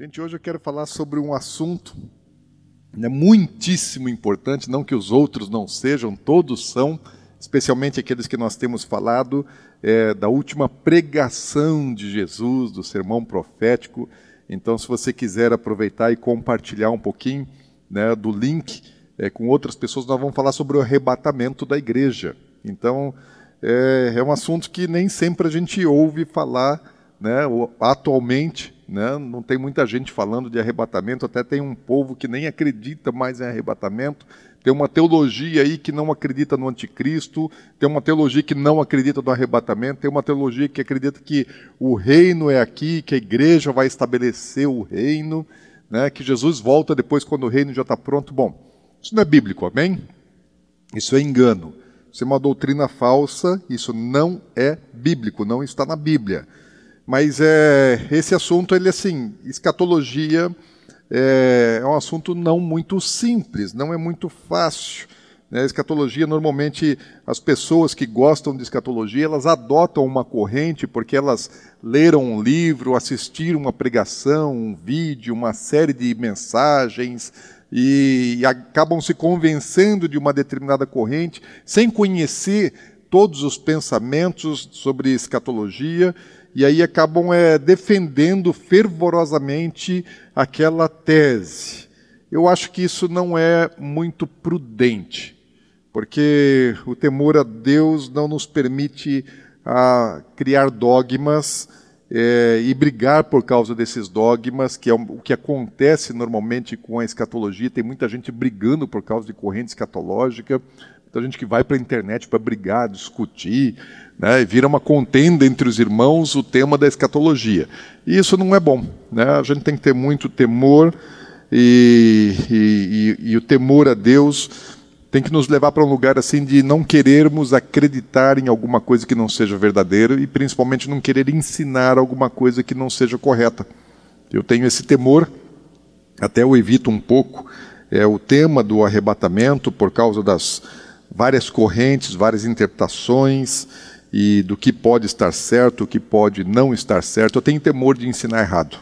Gente, hoje eu quero falar sobre um assunto né, muitíssimo importante, não que os outros não sejam, todos são, especialmente aqueles que nós temos falado é, da última pregação de Jesus, do sermão profético. Então, se você quiser aproveitar e compartilhar um pouquinho né, do link é, com outras pessoas, nós vamos falar sobre o arrebatamento da igreja. Então, é, é um assunto que nem sempre a gente ouve falar né, atualmente né? Não tem muita gente falando de arrebatamento, até tem um povo que nem acredita mais em arrebatamento. Tem uma teologia aí que não acredita no anticristo, tem uma teologia que não acredita no arrebatamento, tem uma teologia que acredita que o reino é aqui, que a igreja vai estabelecer o reino, né? que Jesus volta depois quando o reino já está pronto. Bom, isso não é bíblico, amém? Isso é engano. Isso é uma doutrina falsa, isso não é bíblico, não está na Bíblia. Mas é, esse assunto, ele assim, escatologia é, é um assunto não muito simples, não é muito fácil. Né? Escatologia, normalmente, as pessoas que gostam de escatologia, elas adotam uma corrente porque elas leram um livro, assistiram uma pregação, um vídeo, uma série de mensagens, e, e acabam se convencendo de uma determinada corrente, sem conhecer todos os pensamentos sobre escatologia, e aí acabam é, defendendo fervorosamente aquela tese. Eu acho que isso não é muito prudente, porque o temor a Deus não nos permite a, ah, criar dogmas é, e brigar por causa desses dogmas, que é o que acontece normalmente com a escatologia. Tem muita gente brigando por causa de corrente escatológica, muita gente que vai para a internet para brigar, discutir, né, vira uma contenda entre os irmãos o tema da escatologia. E isso não é bom. Né? A gente tem que ter muito temor, e, e, e, e o temor a Deus tem que nos levar para um lugar assim de não querermos acreditar em alguma coisa que não seja verdadeira e principalmente não querer ensinar alguma coisa que não seja correta. Eu tenho esse temor, até eu evito um pouco é o tema do arrebatamento por causa das várias correntes, várias interpretações e do que pode estar certo, o que pode não estar certo. Eu tenho temor de ensinar errado.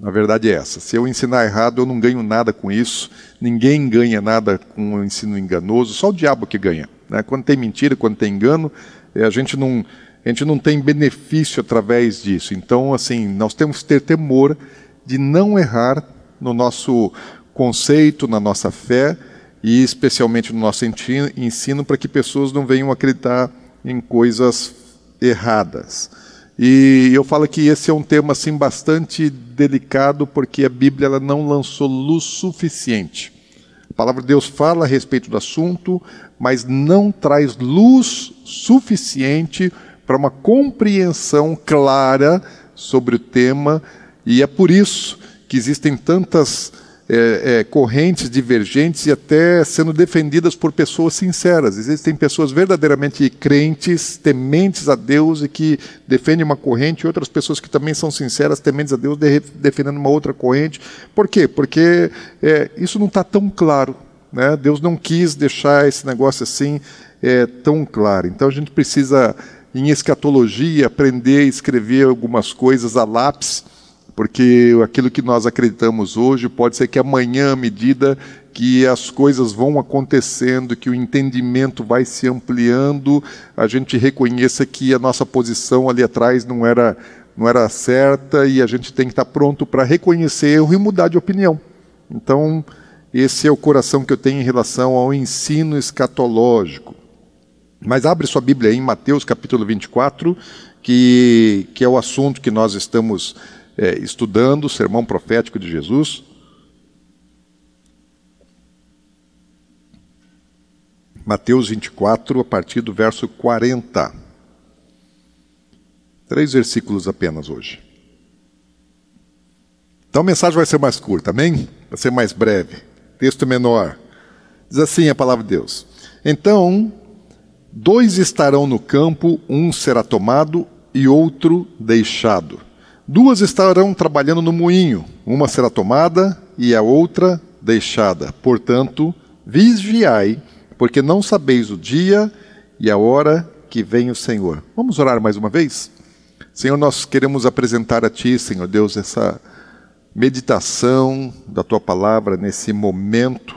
Na verdade é essa. Se eu ensinar errado, eu não ganho nada com isso. Ninguém ganha nada com o ensino enganoso. Só o diabo que ganha. Né? Quando tem mentira, quando tem engano, é, a gente não a gente não tem benefício através disso. Então, assim, nós temos que ter temor de não errar no nosso conceito, na nossa fé e especialmente no nosso ensino, para que pessoas não venham acreditar em coisas erradas. E eu falo que esse é um tema assim bastante delicado porque a Bíblia ela não lançou luz suficiente. A palavra de Deus fala a respeito do assunto, mas não traz luz suficiente para uma compreensão clara sobre o tema, e é por isso que existem tantas é, é, correntes divergentes e até sendo defendidas por pessoas sinceras. Existem pessoas verdadeiramente crentes, tementes a Deus e que defendem uma corrente, e outras pessoas que também são sinceras, tementes a Deus, de, defendendo uma outra corrente. Por quê? Porque é, isso não está tão claro. Né? Deus não quis deixar esse negócio assim é, tão claro. Então a gente precisa, em escatologia, aprender a escrever algumas coisas a lápis porque aquilo que nós acreditamos hoje pode ser que amanhã, à medida que as coisas vão acontecendo, que o entendimento vai se ampliando, a gente reconheça que a nossa posição ali atrás não era, não era certa e a gente tem que estar pronto para reconhecer erro e mudar de opinião. Então, esse é o coração que eu tenho em relação ao ensino escatológico. Mas abre sua Bíblia aí em Mateus capítulo 24, que, que é o assunto que nós estamos é, estudando o sermão profético de Jesus. Mateus 24, a partir do verso 40. Três versículos apenas hoje. Então a mensagem vai ser mais curta, amém? Vai ser mais breve. Texto menor. Diz assim a palavra de Deus: Então, dois estarão no campo, um será tomado e outro deixado. Duas estarão trabalhando no moinho, uma será tomada e a outra deixada. Portanto, vigiai, porque não sabeis o dia e a hora que vem o Senhor. Vamos orar mais uma vez? Senhor, nós queremos apresentar a Ti, Senhor Deus, essa meditação da tua palavra nesse momento.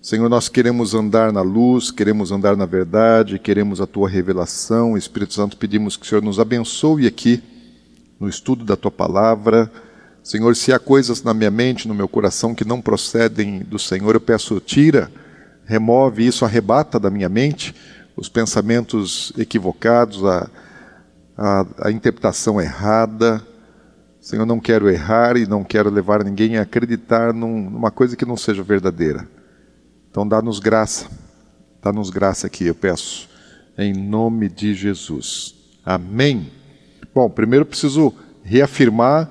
Senhor, nós queremos andar na luz, queremos andar na verdade, queremos a tua revelação. Espírito Santo, pedimos que o Senhor nos abençoe aqui no estudo da tua palavra. Senhor, se há coisas na minha mente, no meu coração que não procedem do Senhor, eu peço, tira, remove isso, arrebata da minha mente os pensamentos equivocados, a, a, a interpretação errada. Senhor, não quero errar e não quero levar ninguém a acreditar num, numa coisa que não seja verdadeira. Então, dá-nos graça, dá-nos graça aqui, eu peço, em nome de Jesus. Amém. Bom, primeiro preciso reafirmar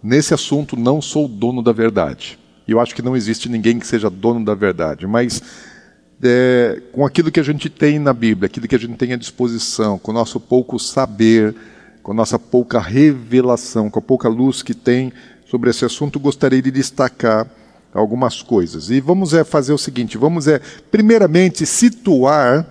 nesse assunto não sou dono da verdade. Eu acho que não existe ninguém que seja dono da verdade, mas é, com aquilo que a gente tem na Bíblia, aquilo que a gente tem à disposição, com o nosso pouco saber, com a nossa pouca revelação, com a pouca luz que tem sobre esse assunto, gostaria de destacar algumas coisas. E vamos é, fazer o seguinte: vamos é, primeiramente situar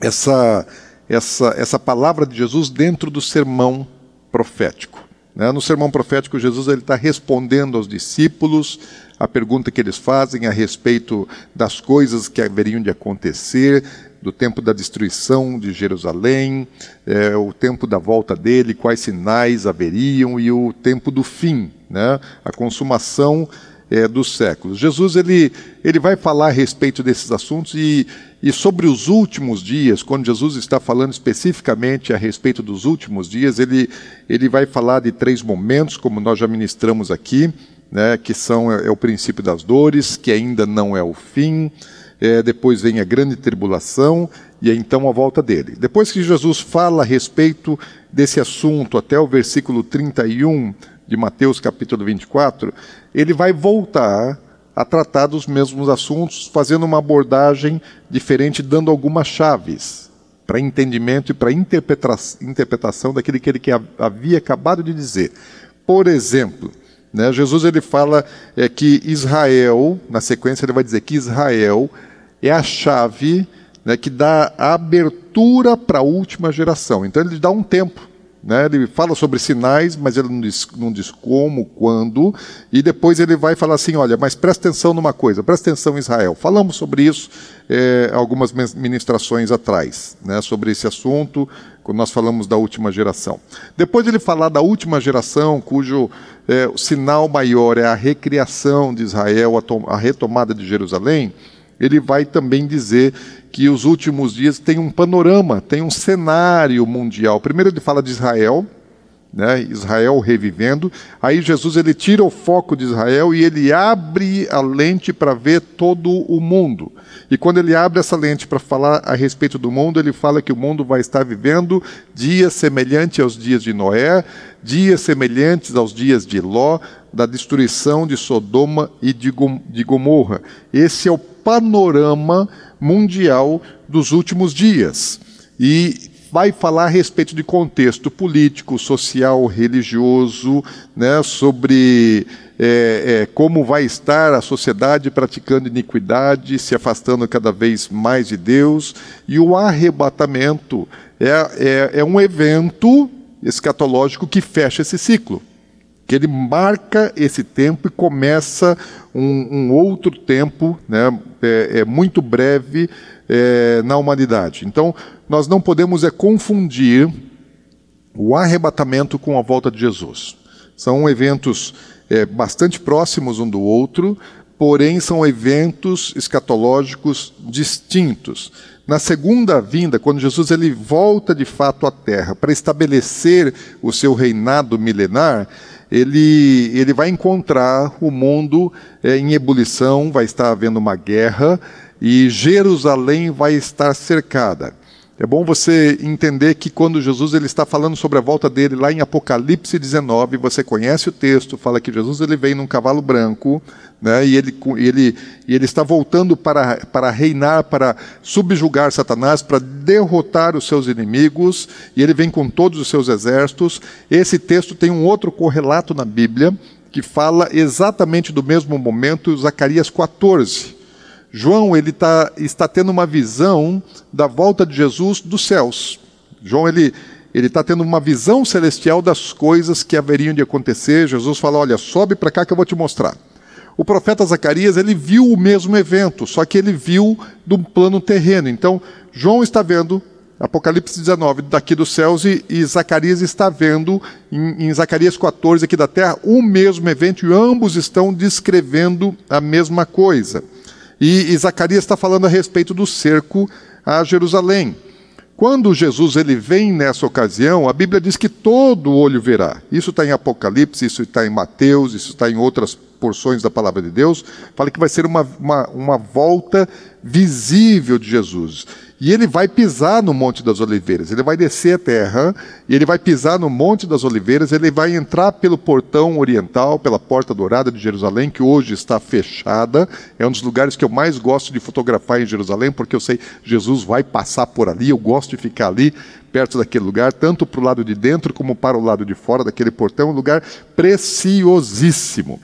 essa, essa, essa palavra de Jesus dentro do sermão profético. Né? No sermão profético, Jesus está respondendo aos discípulos a pergunta que eles fazem a respeito das coisas que haveriam de acontecer, do tempo da destruição de Jerusalém, é, o tempo da volta dele, quais sinais haveriam e o tempo do fim, né? a consumação é, dos séculos. Jesus ele, ele vai falar a respeito desses assuntos e, e sobre os últimos dias, quando Jesus está falando especificamente a respeito dos últimos dias, ele, ele vai falar de três momentos, como nós já ministramos aqui, né, que são é, é o princípio das dores, que ainda não é o fim, é, depois vem a grande tribulação e é então a volta dele. Depois que Jesus fala a respeito desse assunto até o versículo 31 de Mateus capítulo 24, ele vai voltar a tratar dos mesmos assuntos, fazendo uma abordagem diferente, dando algumas chaves para entendimento e para interpretação daquilo que ele havia acabado de dizer. Por exemplo, né, Jesus ele fala é, que Israel, na sequência ele vai dizer que Israel é a chave né, que dá a abertura para a última geração. Então ele dá um tempo né? Ele fala sobre sinais, mas ele não diz, não diz como, quando, e depois ele vai falar assim: olha, mas presta atenção numa coisa, presta atenção, Israel. Falamos sobre isso é, algumas ministrações atrás, né, sobre esse assunto, quando nós falamos da última geração. Depois ele falar da última geração, cujo é, sinal maior é a recriação de Israel, a, a retomada de Jerusalém ele vai também dizer que os últimos dias têm um panorama, tem um cenário mundial. Primeiro ele fala de Israel, né, Israel revivendo. Aí Jesus ele tira o foco de Israel e ele abre a lente para ver todo o mundo. E quando ele abre essa lente para falar a respeito do mundo, ele fala que o mundo vai estar vivendo dias semelhantes aos dias de Noé, dias semelhantes aos dias de Ló, da destruição de Sodoma e de Gomorra. Esse é o panorama mundial dos últimos dias. E vai falar a respeito de contexto político, social, religioso, né, sobre é, é, como vai estar a sociedade praticando iniquidade, se afastando cada vez mais de Deus, e o arrebatamento é, é, é um evento escatológico que fecha esse ciclo que ele marca esse tempo e começa um, um outro tempo, né, é, é muito breve é, na humanidade. Então, nós não podemos é confundir o arrebatamento com a volta de Jesus. São eventos é, bastante próximos um do outro, porém são eventos escatológicos distintos. Na segunda vinda, quando Jesus ele volta de fato à Terra para estabelecer o seu reinado milenar, ele, ele vai encontrar o mundo é, em ebulição, vai estar havendo uma guerra e Jerusalém vai estar cercada. É bom você entender que quando Jesus ele está falando sobre a volta dele lá em Apocalipse 19, você conhece o texto, fala que Jesus ele vem num cavalo branco, né, e ele, ele, ele está voltando para, para reinar, para subjugar Satanás, para derrotar os seus inimigos, e ele vem com todos os seus exércitos. Esse texto tem um outro correlato na Bíblia, que fala exatamente do mesmo momento, Zacarias 14. João ele tá, está tendo uma visão da volta de Jesus dos céus. João ele, ele está tendo uma visão celestial das coisas que haveriam de acontecer. Jesus fala: Olha, sobe para cá que eu vou te mostrar. O profeta Zacarias ele viu o mesmo evento, só que ele viu de um plano terreno. Então, João está vendo Apocalipse 19 daqui dos céus e, e Zacarias está vendo em, em, Zacarias 14 aqui da terra o mesmo evento e ambos estão descrevendo a mesma coisa. E, e Zacarias está falando a respeito do cerco a Jerusalém. Quando Jesus ele vem nessa ocasião, a Bíblia diz que todo olho verá. Isso está em Apocalipse, isso está em Mateus, isso está em outras porções da palavra de Deus. Fala que vai ser uma, uma, uma volta visível de Jesus. E ele vai pisar no Monte das Oliveiras, ele vai descer a terra, e ele vai pisar no Monte das Oliveiras, ele vai entrar pelo portão oriental, pela Porta Dourada de Jerusalém, que hoje está fechada. É um dos lugares que eu mais gosto de fotografar em Jerusalém, porque eu sei Jesus vai passar por ali, eu gosto de ficar ali, perto daquele lugar, tanto para o lado de dentro como para o lado de fora daquele portão, um lugar preciosíssimo.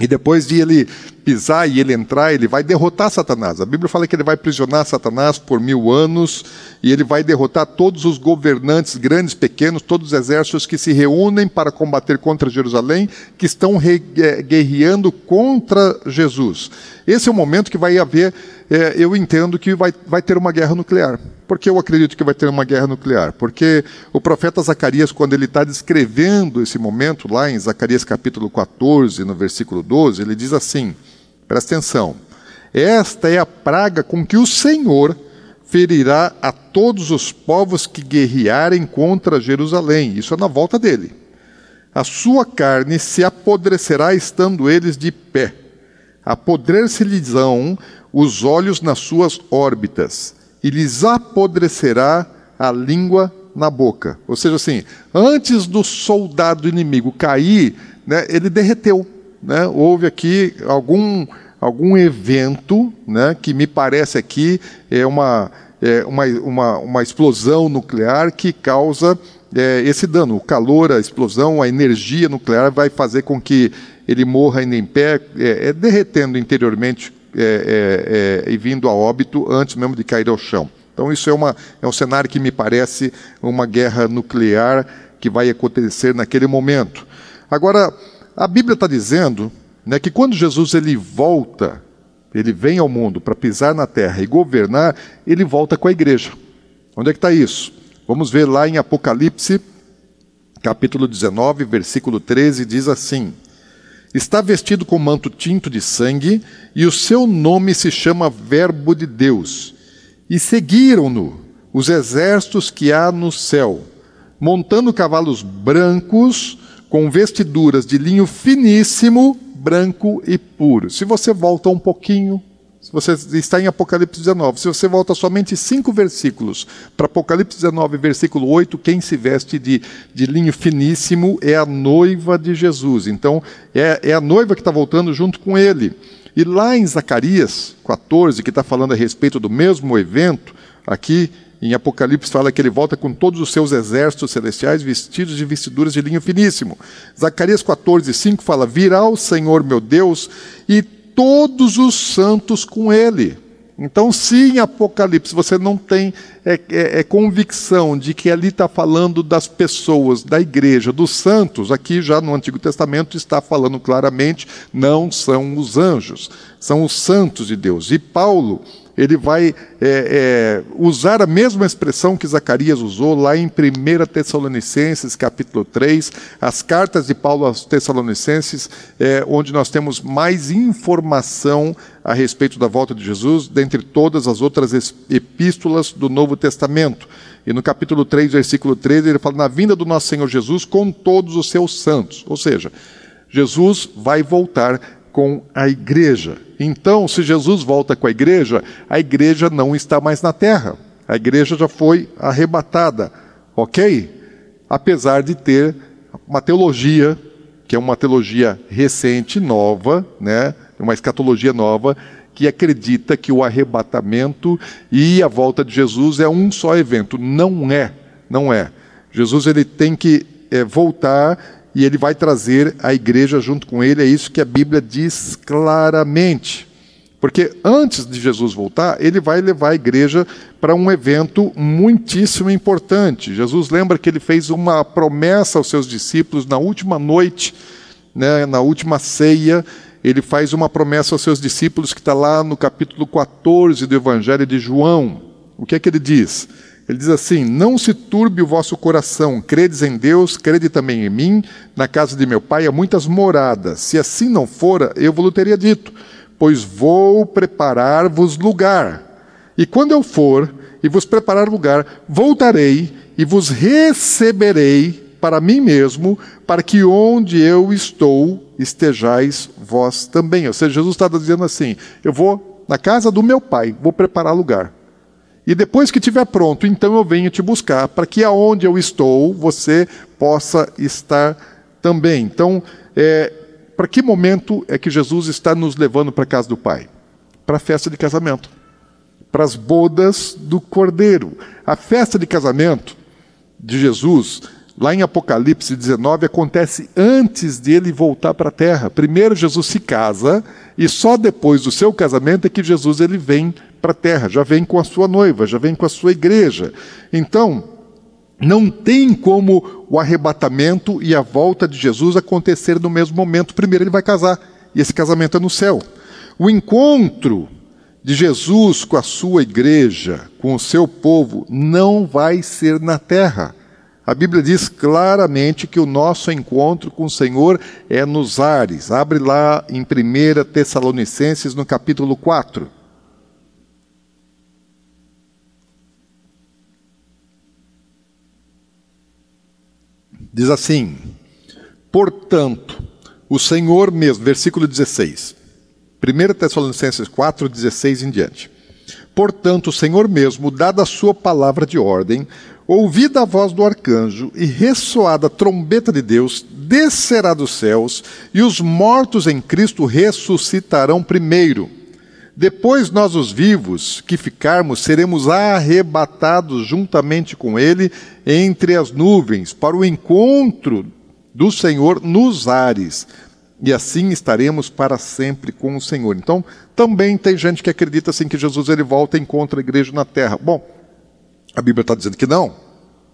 E depois de ele pisar e ele entrar, ele vai derrotar Satanás. A Bíblia fala que ele vai prisionar Satanás por mil anos e ele vai derrotar todos os governantes, grandes, pequenos, todos os exércitos que se reúnem para combater contra Jerusalém, que estão eh, guerreando contra Jesus. Esse é o momento que vai haver, é, eu entendo que vai, vai ter uma guerra nuclear. Por que eu acredito que vai ter uma guerra nuclear? Porque o profeta Zacarias, quando ele está descrevendo esse momento, lá em Zacarias capítulo 14, no versículo 12, ele diz assim: presta atenção, esta é a praga com que o Senhor ferirá a todos os povos que guerrearem contra Jerusalém. Isso é na volta dele. A sua carne se apodrecerá estando eles de pé. Apodrecer-lhes-ão os olhos nas suas órbitas e lhes apodrecerá a língua na boca. Ou seja, assim, antes do soldado inimigo cair, né, ele derreteu. Né? Houve aqui algum, algum evento né, que me parece aqui é uma, é uma, uma, uma explosão nuclear que causa é, esse dano. O calor, a explosão, a energia nuclear vai fazer com que ele morra ainda em pé, é, é derretendo interiormente é, é, é, e vindo a óbito antes mesmo de cair ao chão. Então, isso é, uma, é um cenário que me parece uma guerra nuclear que vai acontecer naquele momento. Agora, a Bíblia está dizendo né, que quando Jesus ele volta, ele vem ao mundo para pisar na terra e governar, ele volta com a igreja. Onde é que está isso? Vamos ver lá em Apocalipse, capítulo 19, versículo 13, diz assim: Está vestido com manto tinto de sangue, e o seu nome se chama Verbo de Deus. E seguiram-no os exércitos que há no céu, montando cavalos brancos, com vestiduras de linho finíssimo, branco e puro. Se você volta um pouquinho você está em Apocalipse 19, se você volta somente cinco versículos para Apocalipse 19, versículo 8, quem se veste de, de linho finíssimo é a noiva de Jesus. Então, é, é a noiva que está voltando junto com ele. E lá em Zacarias 14, que está falando a respeito do mesmo evento, aqui em Apocalipse fala que ele volta com todos os seus exércitos celestiais vestidos de vestiduras de linho finíssimo. Zacarias 14, 5 fala: Virá o Senhor meu Deus e todos os santos com ele. Então, se em Apocalipse você não tem é, é, é convicção de que ali está falando das pessoas, da igreja, dos santos, aqui já no Antigo Testamento está falando claramente, não são os anjos, são os santos de Deus. E Paulo, ele vai é, é, usar a mesma expressão que Zacarias usou lá em 1 Tessalonicenses, capítulo 3, as cartas de Paulo aos Tessalonicenses, é, onde nós temos mais informação a respeito da volta de Jesus, dentre todas as outras epístolas do Novo Testamento. E no capítulo 3, versículo 13, ele fala: Na vinda do nosso Senhor Jesus com todos os seus santos. Ou seja, Jesus vai voltar com a igreja. Então, se Jesus volta com a igreja, a igreja não está mais na terra. A igreja já foi arrebatada, ok? Apesar de ter uma teologia, que é uma teologia recente, nova, né? uma escatologia nova, que acredita que o arrebatamento e a volta de Jesus é um só evento. Não é, não é. Jesus ele tem que é, voltar e ele vai trazer a igreja junto com ele, é isso que a Bíblia diz claramente. Porque antes de Jesus voltar, ele vai levar a igreja para um evento muitíssimo importante. Jesus lembra que ele fez uma promessa aos seus discípulos na última noite, né, na última ceia. Ele faz uma promessa aos seus discípulos que está lá no capítulo 14 do Evangelho de João. O que é que ele diz? Ele diz assim: Não se turbe o vosso coração, credes em Deus, crede também em mim. Na casa de meu pai há muitas moradas. Se assim não fora, eu vos teria dito, pois vou preparar-vos lugar. E quando eu for e vos preparar lugar, voltarei e vos receberei para mim mesmo, para que onde eu estou estejais vós também. Ou seja, Jesus está dizendo assim: eu vou na casa do meu pai, vou preparar lugar. E depois que estiver pronto, então eu venho te buscar, para que aonde eu estou, você possa estar também. Então, é, para que momento é que Jesus está nos levando para a casa do Pai? Para a festa de casamento para as bodas do Cordeiro. A festa de casamento de Jesus, lá em Apocalipse 19, acontece antes de ele voltar para a terra. Primeiro Jesus se casa e só depois do seu casamento é que Jesus ele vem para a terra, já vem com a sua noiva, já vem com a sua igreja. Então, não tem como o arrebatamento e a volta de Jesus acontecer no mesmo momento. Primeiro ele vai casar, e esse casamento é no céu. O encontro de Jesus com a sua igreja, com o seu povo, não vai ser na terra. A Bíblia diz claramente que o nosso encontro com o Senhor é nos ares. Abre lá em 1 Tessalonicenses, no capítulo 4. Diz assim: Portanto, o Senhor mesmo, versículo 16. 1 Tessalonicenses 4, 16 em diante. Portanto, o Senhor mesmo, dada a sua palavra de ordem, ouvida a voz do arcanjo e ressoada a trombeta de Deus, descerá dos céus, e os mortos em Cristo ressuscitarão primeiro. Depois nós, os vivos, que ficarmos, seremos arrebatados juntamente com Ele entre as nuvens, para o encontro do Senhor nos ares e assim estaremos para sempre com o Senhor. Então, também tem gente que acredita assim que Jesus ele volta e encontra a igreja na terra. Bom, a Bíblia está dizendo que não.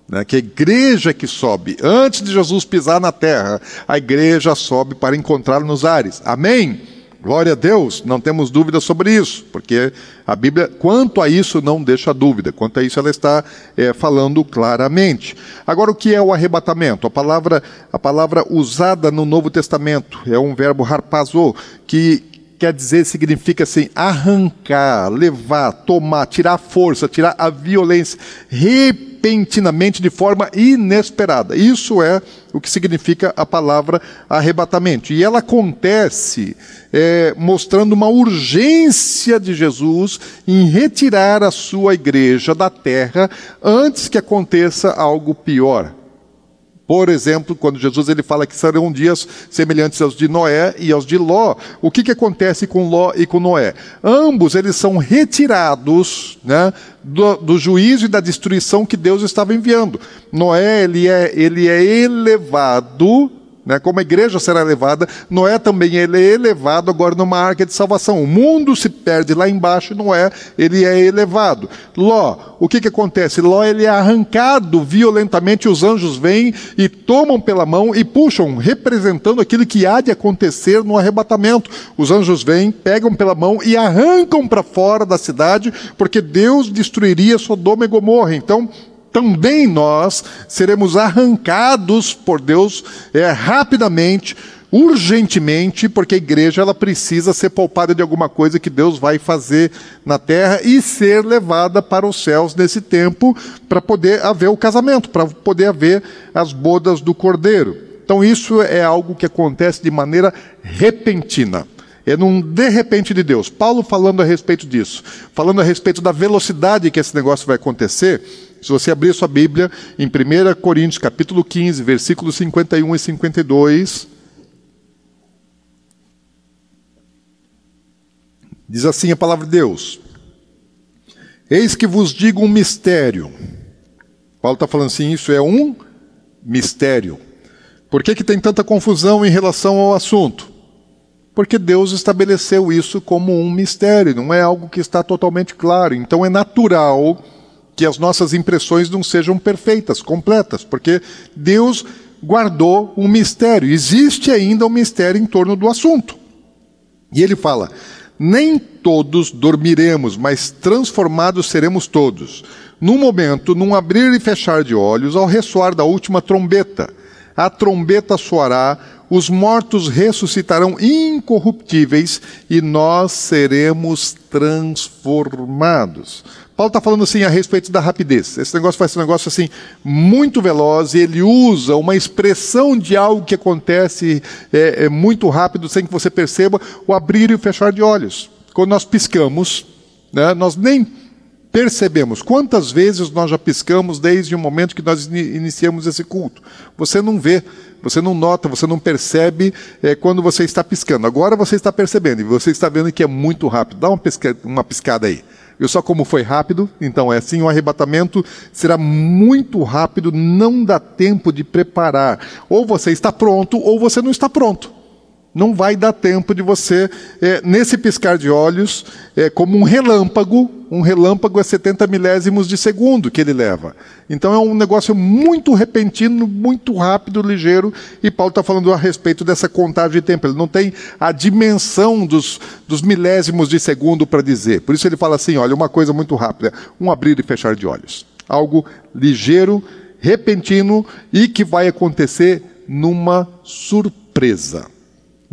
Né, que a igreja que sobe, antes de Jesus pisar na terra, a igreja sobe para encontrar nos ares. Amém? Glória a Deus, não temos dúvida sobre isso, porque a Bíblia, quanto a isso, não deixa dúvida, quanto a isso, ela está é, falando claramente. Agora, o que é o arrebatamento? A palavra, a palavra usada no Novo Testamento é um verbo harpazo, que quer dizer, significa assim, arrancar, levar, tomar, tirar a força, tirar a violência, repentinamente, de forma inesperada. Isso é o que significa a palavra arrebatamento. E ela acontece é, mostrando uma urgência de Jesus em retirar a sua igreja da terra antes que aconteça algo pior. Por exemplo, quando Jesus ele fala que serão dias semelhantes aos de Noé e aos de Ló, o que, que acontece com Ló e com Noé? Ambos eles são retirados né, do, do juízo e da destruição que Deus estava enviando. Noé ele é, ele é elevado né? Como a igreja será elevada, Noé também ele é elevado agora numa arca de salvação. O mundo se perde lá embaixo Noé ele é elevado. Ló, o que, que acontece? Ló ele é arrancado violentamente, os anjos vêm e tomam pela mão e puxam, representando aquilo que há de acontecer no arrebatamento. Os anjos vêm, pegam pela mão e arrancam para fora da cidade, porque Deus destruiria Sodoma e Gomorra. Então, também nós seremos arrancados por Deus é, rapidamente, urgentemente, porque a igreja ela precisa ser poupada de alguma coisa que Deus vai fazer na terra e ser levada para os céus nesse tempo para poder haver o casamento, para poder haver as bodas do cordeiro. Então isso é algo que acontece de maneira repentina. É num de repente de Deus. Paulo falando a respeito disso, falando a respeito da velocidade que esse negócio vai acontecer, se você abrir sua Bíblia em 1 Coríntios capítulo 15, versículos 51 e 52, diz assim a palavra de Deus: Eis que vos digo um mistério. Paulo está falando assim, isso é um mistério. Por que, que tem tanta confusão em relação ao assunto? Porque Deus estabeleceu isso como um mistério, não é algo que está totalmente claro. Então é natural que as nossas impressões não sejam perfeitas, completas, porque Deus guardou um mistério, existe ainda um mistério em torno do assunto. E ele fala: nem todos dormiremos, mas transformados seremos todos. Num momento, num abrir e fechar de olhos, ao ressoar da última trombeta. A trombeta soará, os mortos ressuscitarão incorruptíveis e nós seremos transformados. Paulo está falando assim a respeito da rapidez. Esse negócio ser um negócio assim muito veloz e ele usa uma expressão de algo que acontece é, é muito rápido sem que você perceba o abrir e o fechar de olhos. Quando nós piscamos, né, nós nem percebemos. Quantas vezes nós já piscamos desde o momento que nós iniciamos esse culto? Você não vê, você não nota, você não percebe é, quando você está piscando. Agora você está percebendo e você está vendo que é muito rápido. Dá uma, pisca, uma piscada aí. Eu só como foi rápido, então é assim, o arrebatamento será muito rápido, não dá tempo de preparar. Ou você está pronto, ou você não está pronto não vai dar tempo de você, é, nesse piscar de olhos, é, como um relâmpago, um relâmpago é 70 milésimos de segundo que ele leva. Então é um negócio muito repentino, muito rápido, ligeiro, e Paulo está falando a respeito dessa contagem de tempo. Ele não tem a dimensão dos, dos milésimos de segundo para dizer. Por isso ele fala assim: olha, uma coisa muito rápida, um abrir e fechar de olhos. Algo ligeiro, repentino e que vai acontecer numa surpresa.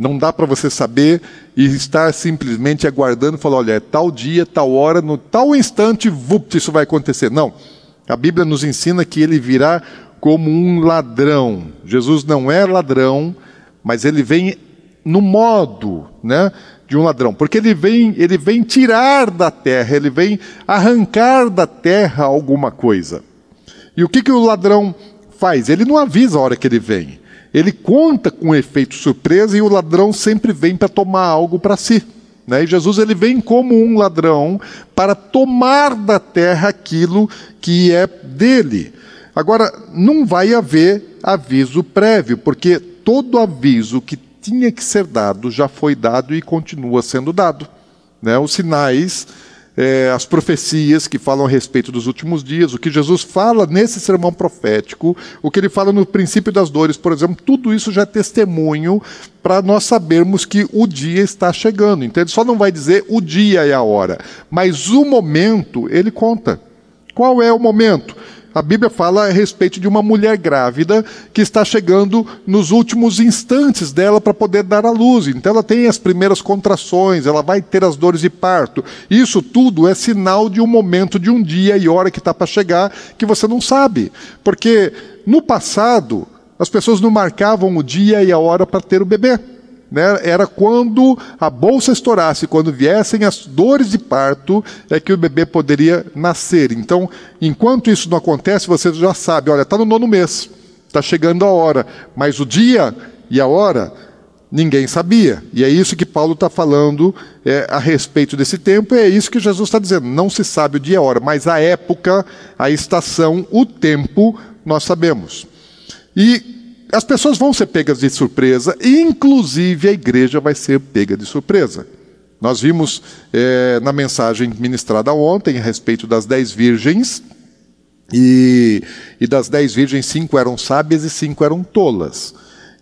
Não dá para você saber e estar simplesmente aguardando e falar, olha, é tal dia, tal hora, no tal instante, vupt, isso vai acontecer. Não. A Bíblia nos ensina que ele virá como um ladrão. Jesus não é ladrão, mas ele vem no modo, né, de um ladrão, porque ele vem, ele vem tirar da terra, ele vem arrancar da terra alguma coisa. E o que que o ladrão faz? Ele não avisa a hora que ele vem ele conta com um efeito surpresa e o ladrão sempre vem para tomar algo para si. Né? E Jesus ele vem como um ladrão para tomar da terra aquilo que é dele. Agora, não vai haver aviso prévio, porque todo aviso que tinha que ser dado já foi dado e continua sendo dado. Né? Os sinais é, as profecias que falam a respeito dos últimos dias, o que Jesus fala nesse sermão profético, o que ele fala no princípio das dores, por exemplo, tudo isso já é testemunho para nós sabermos que o dia está chegando. Então ele só não vai dizer o dia e a hora, mas o momento ele conta. Qual é o momento? A Bíblia fala a respeito de uma mulher grávida que está chegando nos últimos instantes dela para poder dar à luz. Então ela tem as primeiras contrações, ela vai ter as dores de parto. Isso tudo é sinal de um momento, de um dia e hora que está para chegar que você não sabe. Porque no passado as pessoas não marcavam o dia e a hora para ter o bebê né, era quando a bolsa estourasse, quando viessem as dores de parto, é que o bebê poderia nascer. Então, enquanto isso não acontece, você já sabe, olha, está no nono mês, está chegando a hora, mas o dia e a hora ninguém sabia. E é isso que Paulo está falando é, a respeito desse tempo, e é isso que Jesus está dizendo. Não se sabe o dia e a hora, mas a época, a estação, o tempo, nós sabemos. E as pessoas vão ser pegas de surpresa, inclusive a igreja vai ser pega de surpresa. Nós vimos é, na mensagem ministrada ontem a respeito das dez virgens, e, e das dez virgens, cinco eram sábias e cinco eram tolas.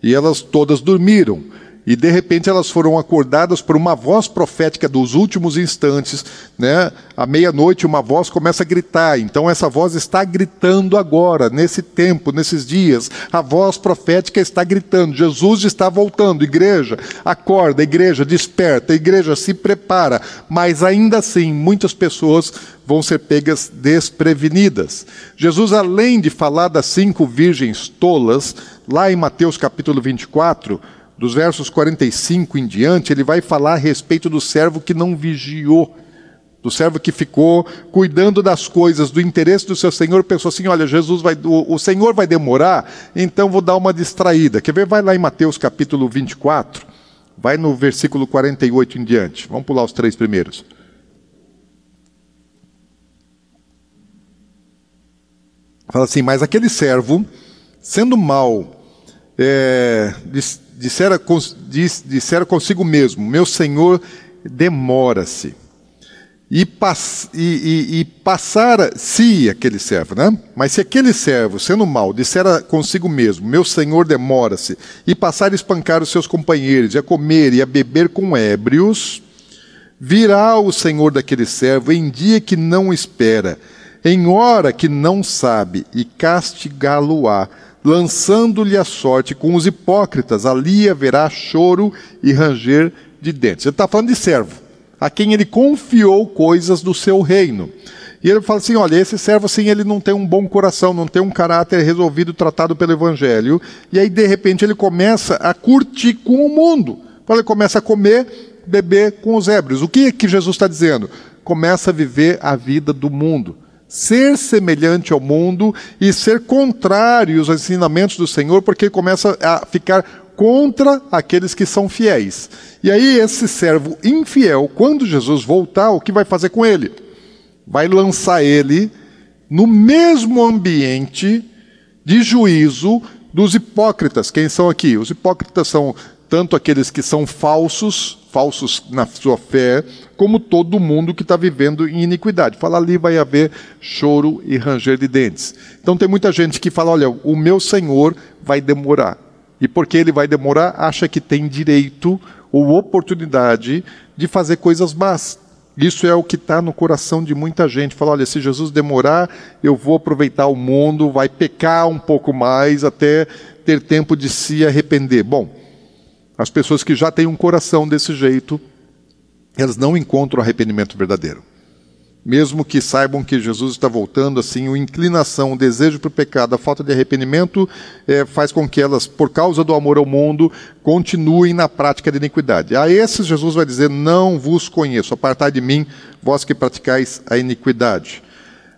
E elas todas dormiram e de repente elas foram acordadas por uma voz profética dos últimos instantes, né? À meia-noite uma voz começa a gritar. Então essa voz está gritando agora, nesse tempo, nesses dias. A voz profética está gritando: Jesus está voltando. Igreja, acorda, igreja, desperta, igreja, se prepara. Mas ainda assim, muitas pessoas vão ser pegas desprevenidas. Jesus, além de falar das cinco virgens tolas, lá em Mateus capítulo 24, dos versos 45 em diante, ele vai falar a respeito do servo que não vigiou, do servo que ficou cuidando das coisas, do interesse do seu senhor, pensou assim: olha, Jesus vai, o, o senhor vai demorar, então vou dar uma distraída. Quer ver? Vai lá em Mateus capítulo 24, vai no versículo 48 em diante. Vamos pular os três primeiros. Fala assim: mas aquele servo, sendo mal, é, dissera, dissera consigo mesmo: Meu senhor demora-se. e, pass, e, e, e passar, se aquele servo, né? Mas se aquele servo, sendo mal, disser consigo mesmo, meu senhor demora-se, e passar a espancar os seus companheiros, e a comer e a beber com ébrios, virá o senhor daquele servo em dia que não espera, em hora que não sabe, e castigá-lo-á, lançando-lhe a sorte com os hipócritas, ali haverá choro e ranger de dentes. Ele está falando de servo a quem ele confiou coisas do seu reino. E ele fala assim: olha, esse servo assim, ele não tem um bom coração, não tem um caráter resolvido, tratado pelo evangelho. E aí, de repente, ele começa a curtir com o mundo. Ele começa a comer, beber com os ébrios. O que, é que Jesus está dizendo? Começa a viver a vida do mundo. Ser semelhante ao mundo e ser contrário aos ensinamentos do Senhor, porque ele começa a ficar contra aqueles que são fiéis. E aí, esse servo infiel, quando Jesus voltar, o que vai fazer com ele? Vai lançar ele no mesmo ambiente de juízo dos hipócritas. Quem são aqui? Os hipócritas são tanto aqueles que são falsos, falsos na sua fé, como todo mundo que está vivendo em iniquidade. Fala ali vai haver choro e ranger de dentes. Então tem muita gente que fala: olha, o meu Senhor vai demorar. E porque ele vai demorar, acha que tem direito ou oportunidade de fazer coisas más. Isso é o que está no coração de muita gente. Fala, olha, se Jesus demorar, eu vou aproveitar o mundo, vai pecar um pouco mais até ter tempo de se arrepender. Bom, as pessoas que já têm um coração desse jeito, elas não encontram arrependimento verdadeiro mesmo que saibam que Jesus está voltando, assim, a inclinação, o desejo para o pecado, a falta de arrependimento é, faz com que elas, por causa do amor ao mundo, continuem na prática de iniquidade. A esses Jesus vai dizer: Não vos conheço, apartai de mim, vós que praticais a iniquidade.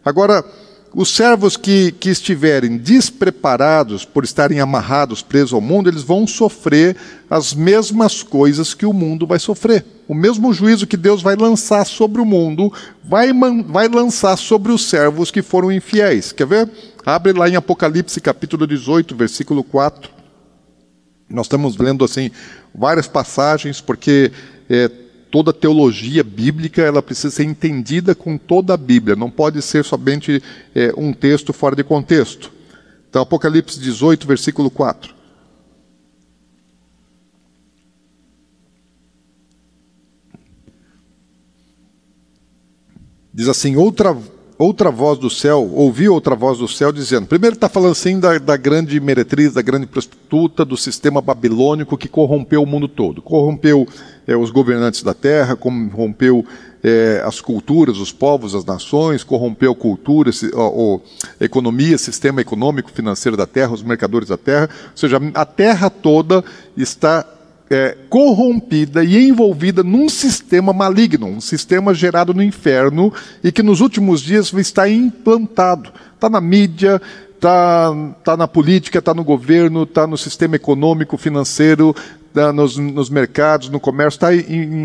Agora, os servos que, que estiverem despreparados por estarem amarrados, presos ao mundo, eles vão sofrer as mesmas coisas que o mundo vai sofrer. O mesmo juízo que Deus vai lançar sobre o mundo, vai, vai lançar sobre os servos que foram infiéis. Quer ver? Abre lá em Apocalipse capítulo 18, versículo 4. Nós estamos lendo assim várias passagens, porque é, toda teologia bíblica ela precisa ser entendida com toda a Bíblia, não pode ser somente é, um texto fora de contexto. Então, Apocalipse 18, versículo 4. Diz assim: outra outra voz do céu, ouvi outra voz do céu dizendo. Primeiro está falando assim da, da, grande meretriz, da grande prostituta, do sistema babilônico que corrompeu o mundo todo. Corrompeu é, os governantes da terra, corrompeu é, as culturas, os povos, as nações, corrompeu a cultura, a, a economia, sistema econômico, financeiro da terra, os mercadores da terra. Ou seja, a terra toda está é, corrompida e envolvida num sistema maligno, um sistema gerado no inferno e que nos últimos dias está implantado. Está na mídia, está tá na política, está no governo, está no sistema econômico, financeiro, tá nos, nos, mercados, no comércio, está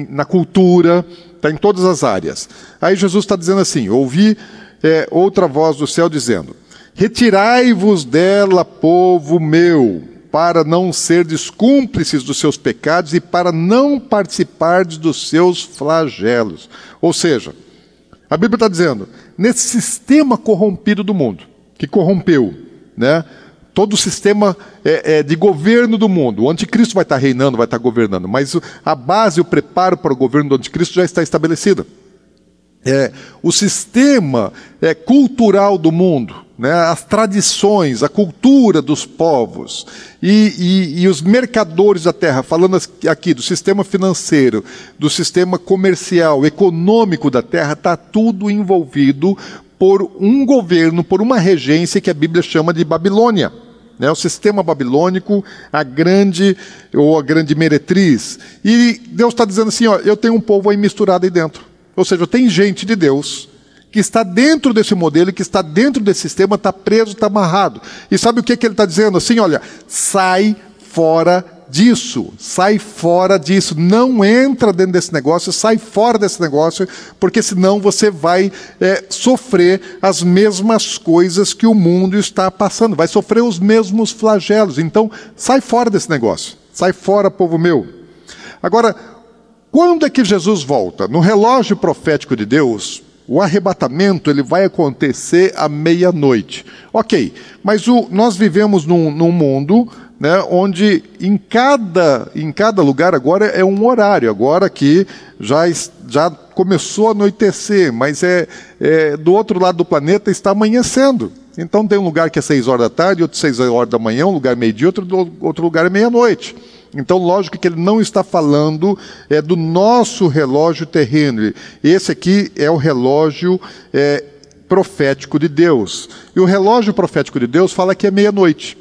na cultura, está em todas as áreas. Aí Jesus está dizendo assim: ouvi é, outra voz do céu dizendo: Retirai-vos dela, povo meu para não serdes cúmplices dos seus pecados e para não participardes dos seus flagelos. Ou seja, a Bíblia está dizendo, nesse sistema corrompido do mundo, que corrompeu, né? todo o sistema é, é, de governo do mundo. O anticristo vai estar reinando, vai estar governando, mas a base, o preparo para o governo do anticristo já está estabelecida. É, o sistema é, cultural do mundo, né, as tradições, a cultura dos povos e, e, e, os mercadores da terra, falando aqui do sistema financeiro, do sistema comercial, econômico da terra, está tudo envolvido por um governo, por uma regência que a Bíblia chama de Babilônia. Né, o sistema babilônico, a grande ou a grande meretriz. E Deus está dizendo assim: ó, eu tenho um povo aí misturado aí dentro. Ou seja, tem gente de Deus que está dentro desse modelo, que está dentro desse sistema, está preso, está amarrado. E sabe o que, que ele está dizendo? Assim, olha, sai fora disso, sai fora disso, não entra dentro desse negócio, sai fora desse negócio, porque senão você vai é, sofrer as mesmas coisas que o mundo está passando, vai sofrer os mesmos flagelos. Então, sai fora desse negócio, sai fora, povo meu. Agora, Quando é que Jesus volta? No relógio profético de Deus, o arrebatamento ele vai acontecer à meia-noite. Ok, mas o, nós vivemos num, num mundo né, onde em cada, em cada lugar agora é um horário, agora que já, já começou a anoitecer, mas é, é do outro lado do planeta está amanhecendo. Então tem um lugar que é seis horas da tarde, outro seis horas da manhã, um lugar meio-dia, outro, outro lugar é meia-noite. Então, lógico que ele não está falando é, do nosso relógio terreno. Esse aqui é o relógio é, profético de Deus. E o relógio profético de Deus fala que é meia-noite.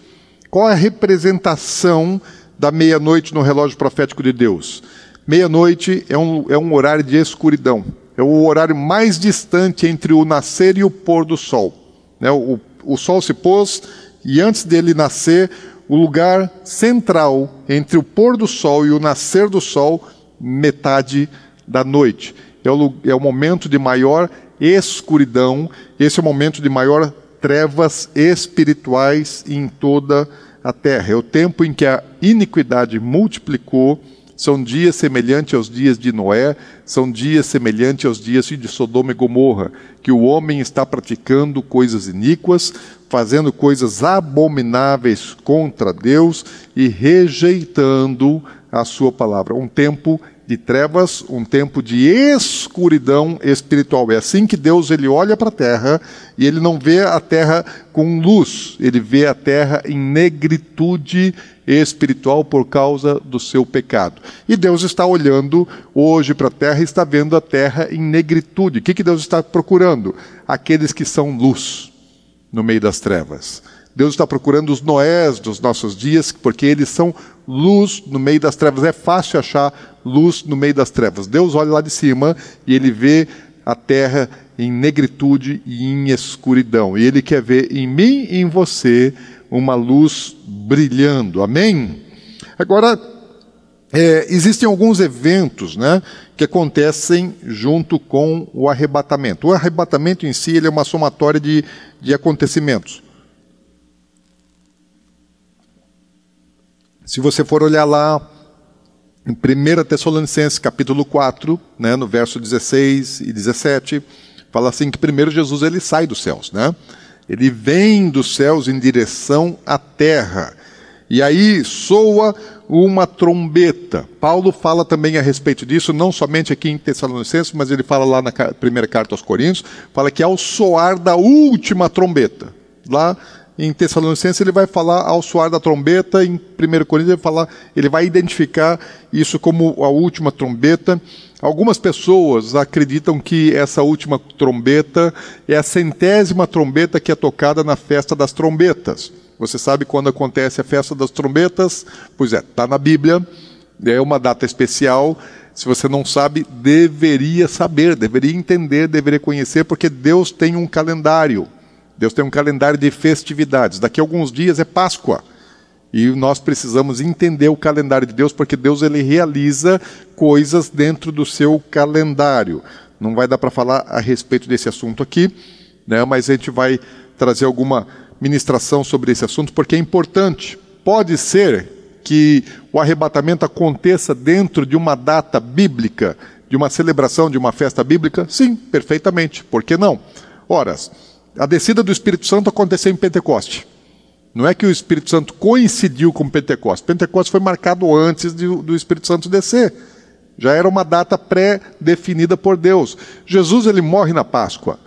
Qual é a representação da meia-noite no relógio profético de Deus? Meia-noite é um, é um horário de escuridão. É o horário mais distante entre o nascer e o pôr do sol. Né? O, o sol se pôs e antes dele nascer, o lugar central entre o pôr do sol e o nascer do sol, metade da noite. É o, é o momento de maior escuridão, esse é o momento de maior trevas espirituais em toda a a terra. É o tempo em que a iniquidade multiplicou. São dias semelhantes aos dias de Noé, são dias semelhantes aos dias de Sodoma e Gomorra, que o homem está praticando coisas iníquas, fazendo coisas abomináveis contra Deus e rejeitando a sua palavra. Um tempo de trevas, um tempo de escuridão espiritual. É assim que Deus ele olha para a terra e ele não vê a terra com luz, ele vê a terra em negritude espiritual por causa do seu pecado. E Deus está olhando hoje para a terra e está vendo a terra em negritude. O que, que Deus está procurando? Aqueles que são luz no meio das trevas. Deus está procurando os Noés dos nossos dias, porque eles são luz no meio das trevas. É fácil achar luz no meio das trevas. Deus olha lá de cima e ele vê a terra em negritude e em escuridão. E ele quer ver em mim e em você uma luz brilhando. Amém? Agora, é, existem alguns eventos né, que acontecem junto com o arrebatamento. O arrebatamento em si ele é uma somatória de, de acontecimentos. Se você for olhar lá em 1 Tessalonicenses capítulo 4, né, no verso 16 e 17, fala assim que primeiro Jesus ele sai dos céus, né? Ele vem dos céus em direção à terra. E aí soa uma trombeta. Paulo fala também a respeito disso, não somente aqui em Tessalonicenses, mas ele fala lá na primeira carta aos Coríntios, fala que ao soar da última trombeta, lá em Tessalonicenses ele vai falar ao soar da trombeta, em 1 Coríntios ele vai falar, ele vai identificar isso como a última trombeta. Algumas pessoas acreditam que essa última trombeta é a centésima trombeta que é tocada na festa das trombetas. Você sabe quando acontece a festa das trombetas? Pois é, está na Bíblia, é uma data especial. Se você não sabe, deveria saber, deveria entender, deveria conhecer, porque Deus tem um calendário. Deus tem um calendário de festividades. Daqui a alguns dias é Páscoa. E nós precisamos entender o calendário de Deus, porque Deus ele realiza coisas dentro do seu calendário. Não vai dar para falar a respeito desse assunto aqui, né, mas a gente vai trazer alguma ministração sobre esse assunto, porque é importante. Pode ser que o arrebatamento aconteça dentro de uma data bíblica, de uma celebração, de uma festa bíblica? Sim, perfeitamente. Por que não? Horas a descida do Espírito Santo aconteceu em Pentecoste. Não é que o Espírito Santo coincidiu com Pentecoste. Pentecoste foi marcado antes de, do Espírito Santo descer. Já era uma data pré-definida por Deus. Jesus ele morre na Páscoa.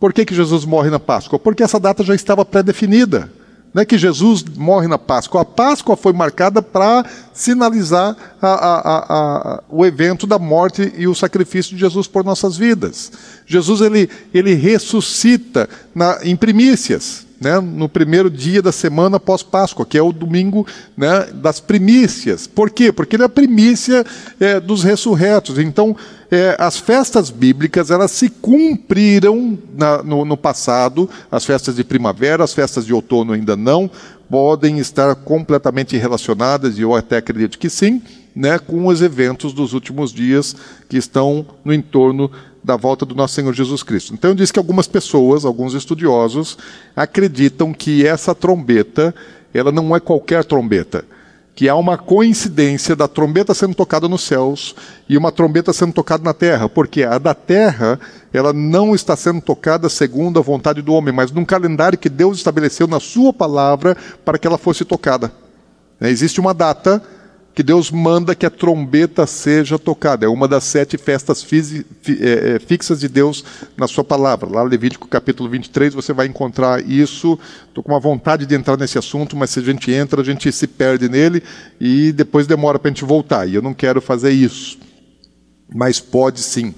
Por que, que Jesus morre na Páscoa? Porque essa data já estava pré-definida. Não é que Jesus morre na Páscoa. A Páscoa foi marcada para sinalizar a, a, a, o evento da morte e o sacrifício de Jesus por nossas vidas. Jesus ele, ele ressuscita na, em primícias, né, no primeiro dia da semana após Páscoa, que é o domingo né, das primícias. Por quê? Porque ele é a primícia é, dos ressurretos. Então, é, as festas bíblicas elas se cumpriram na, no, no passado, as festas de primavera, as festas de outono ainda não, podem estar completamente relacionadas, e eu até acredito que sim, né, com os eventos dos últimos dias que estão no entorno da volta do nosso Senhor Jesus Cristo. Então diz que algumas pessoas, alguns estudiosos, acreditam que essa trombeta, ela não é qualquer trombeta que há uma coincidência da trombeta sendo tocada nos céus e uma trombeta sendo tocada na terra, porque a da terra ela não está sendo tocada segundo a vontade do homem, mas num calendário que Deus estabeleceu na sua palavra para que ela fosse tocada. É, existe uma data que Deus manda que a trombeta seja tocada. É uma das sete festas é, é, fixas de Deus na sua palavra. Lá Levítico capítulo 23 você vai encontrar isso. Estou com uma vontade de entrar nesse assunto, mas se a gente entra, a gente se perde nele e depois demora para a gente voltar. E eu não quero fazer isso. Mas pode sim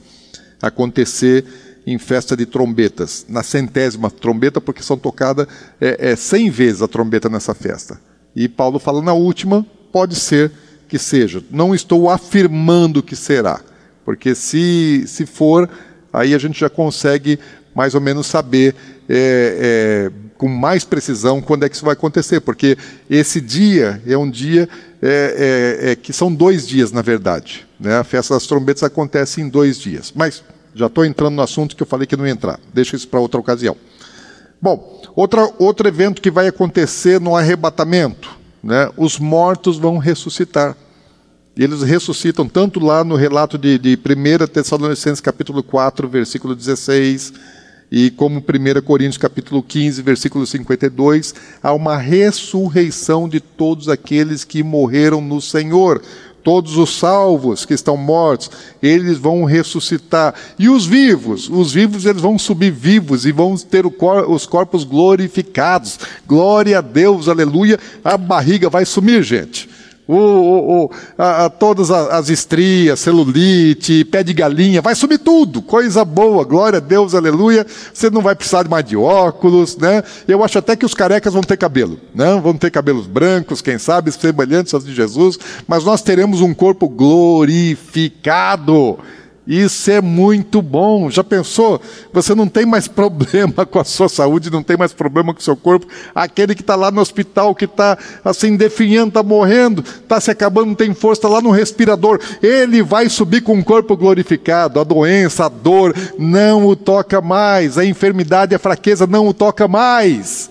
acontecer em festa de trombetas, na centésima trombeta, porque são tocadas é, é, cem vezes a trombeta nessa festa. E Paulo fala na última, pode ser que seja. Não estou afirmando que será, porque se, se for, aí a gente já consegue mais ou menos saber é, é, com mais precisão quando é que isso vai acontecer, porque esse dia é um dia é, é, é que são dois dias, na verdade. Né? A festa das trombetas acontece em dois dias. Mas já estou entrando no assunto que eu falei que não ia entrar. Deixa isso para outra ocasião. Bom, outra, outro evento que vai acontecer no arrebatamento né, os mortos vão ressuscitar. Eles ressuscitam tanto lá no relato de, de 1 Tessalonicenses capítulo 4, versículo 16, e como 1 Coríntios capítulo 15, versículo 52, há uma ressurreição de todos aqueles que morreram no Senhor todos os salvos que estão mortos, eles vão ressuscitar. E os vivos, os vivos eles vão subir vivos e vão ter cor, os corpos glorificados. Glória a Deus, aleluia. A barriga vai sumir, gente o, o, o, a, a, todas as estrias, celulite, pé de galinha, vai sumir tudo, coisa boa, glória a Deus, aleluia. Você não vai precisar mais de óculos, né? Eu acho até que os carecas vão ter cabelo, né? Vão ter cabelos brancos, quem sabe, semelhantes aos de Jesus, mas nós teremos um corpo glorificado. Isso é muito bom. Já pensou? Você não tem mais problema com a sua saúde, não tem mais problema com o seu corpo. Aquele que está lá no hospital, que está assim, definhando, está morrendo, está se acabando, não tem força, está lá no respirador. Ele vai subir com o corpo glorificado. A doença, a dor não o toca mais. A enfermidade, a fraqueza não o toca mais.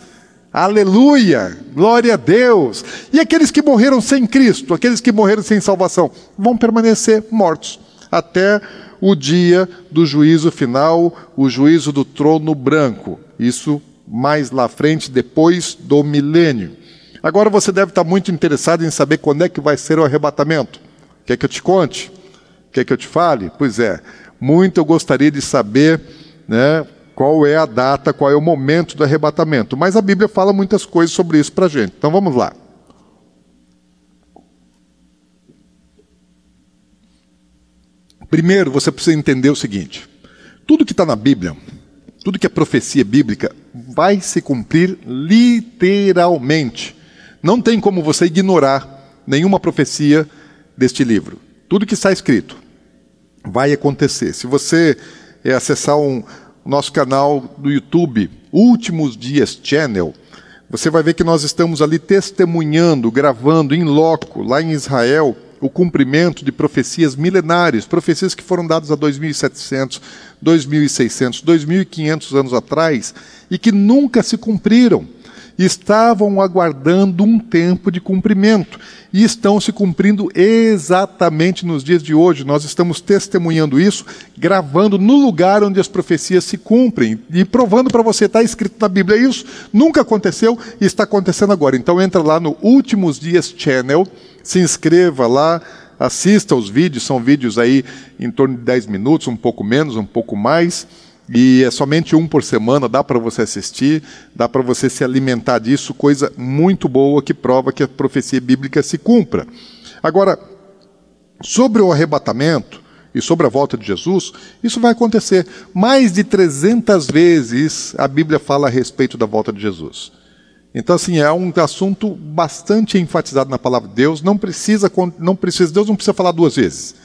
Aleluia! Glória a Deus! E aqueles que morreram sem Cristo, aqueles que morreram sem salvação, vão permanecer mortos até o dia do juízo final, o juízo do trono branco. Isso mais lá frente, depois do milênio. Agora você deve estar muito interessado em saber quando é que vai ser o arrebatamento. Quer que eu te conte? Quer que eu te fale? Pois é, muito eu gostaria de saber né, qual é a data, qual é o momento do arrebatamento. Mas a Bíblia fala muitas coisas sobre isso para a gente. Então vamos lá. Primeiro, você precisa entender o seguinte: tudo que está na Bíblia, tudo que é profecia bíblica, vai se cumprir literalmente. Não tem como você ignorar nenhuma profecia deste livro. Tudo que está escrito vai acontecer. Se você é, acessar um, o nosso canal do YouTube, Últimos Dias Channel, você vai ver que nós estamos ali testemunhando, gravando em loco, lá em Israel, o cumprimento de profecias milenares, profecias que foram dadas há 2.700, 2.600, 2.500 anos atrás e que nunca se cumpriram. Estavam aguardando um tempo de cumprimento e estão se cumprindo exatamente nos dias de hoje. Nós estamos testemunhando isso, gravando no lugar onde as profecias se cumprem e provando para você, está escrito na Bíblia isso, nunca aconteceu e está acontecendo agora. Então entra lá no Últimos Dias Channel se inscreva lá, assista os vídeos, são vídeos aí em torno de 10 minutos, um pouco menos, um pouco mais, e é somente um por semana, dá para você assistir, dá para você se alimentar disso, coisa muito boa que prova que a profecia bíblica se cumpra. Agora, sobre o arrebatamento e sobre a volta de Jesus, isso vai acontecer. Mais de 300 vezes a Bíblia fala a respeito da volta de Jesus. Então, assim, é um assunto bastante enfatizado na palavra de Deus. Não precisa, não precisa, Deus não precisa falar duas vezes.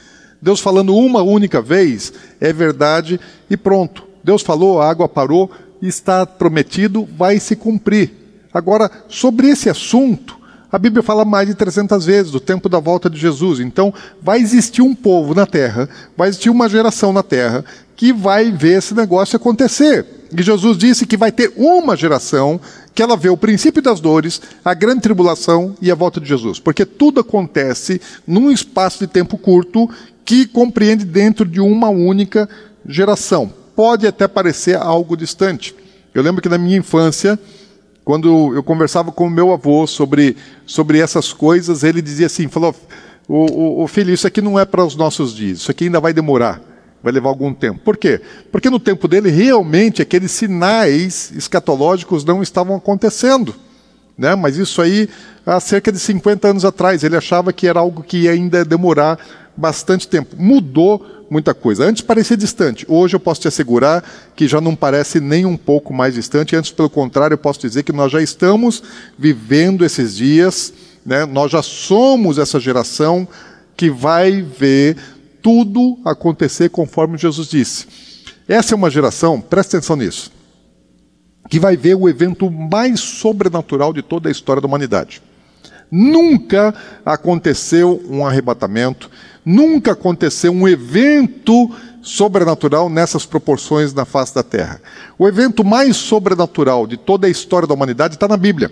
Deus falando uma única vez é verdade e pronto. Deus falou, a água parou, está prometido, vai se cumprir. Agora, sobre esse assunto, a Bíblia fala mais de 300 vezes, do tempo da volta de Jesus. Então, vai existir um povo na terra, vai existir uma geração na terra que vai ver esse negócio acontecer. E Jesus disse que vai ter uma geração que ela vê o princípio das dores, a grande tribulação e a volta de Jesus. Porque tudo acontece num espaço de tempo curto que compreende dentro de uma única geração. Pode até parecer algo distante. Eu lembro que na minha infância, quando eu conversava com o meu avô sobre, sobre essas coisas, ele dizia assim, falou, o, o, o filho, isso aqui não é para os nossos dias, isso aqui ainda vai demorar vai levar algum tempo. Por quê? Porque no tempo dele, realmente, aqueles sinais escatológicos não estavam acontecendo. Né? Mas isso aí, há cerca de 50 anos atrás, ele achava que era algo que ia ainda demorar bastante tempo. Mudou muita coisa. Antes parecia distante, hoje eu posso te assegurar que já não parece nem um pouco mais distante. Antes, pelo contrário, eu posso dizer que nós já estamos vivendo esses dias, né? nós já somos essa geração que vai ver tudo acontecer conforme Jesus disse. Essa é uma geração, presta atenção nisso, que vai ver o evento mais sobrenatural de toda a história da humanidade. Nunca aconteceu um arrebatamento, nunca aconteceu um evento sobrenatural nessas proporções na face da terra. O evento mais sobrenatural de toda a história da humanidade está na Bíblia,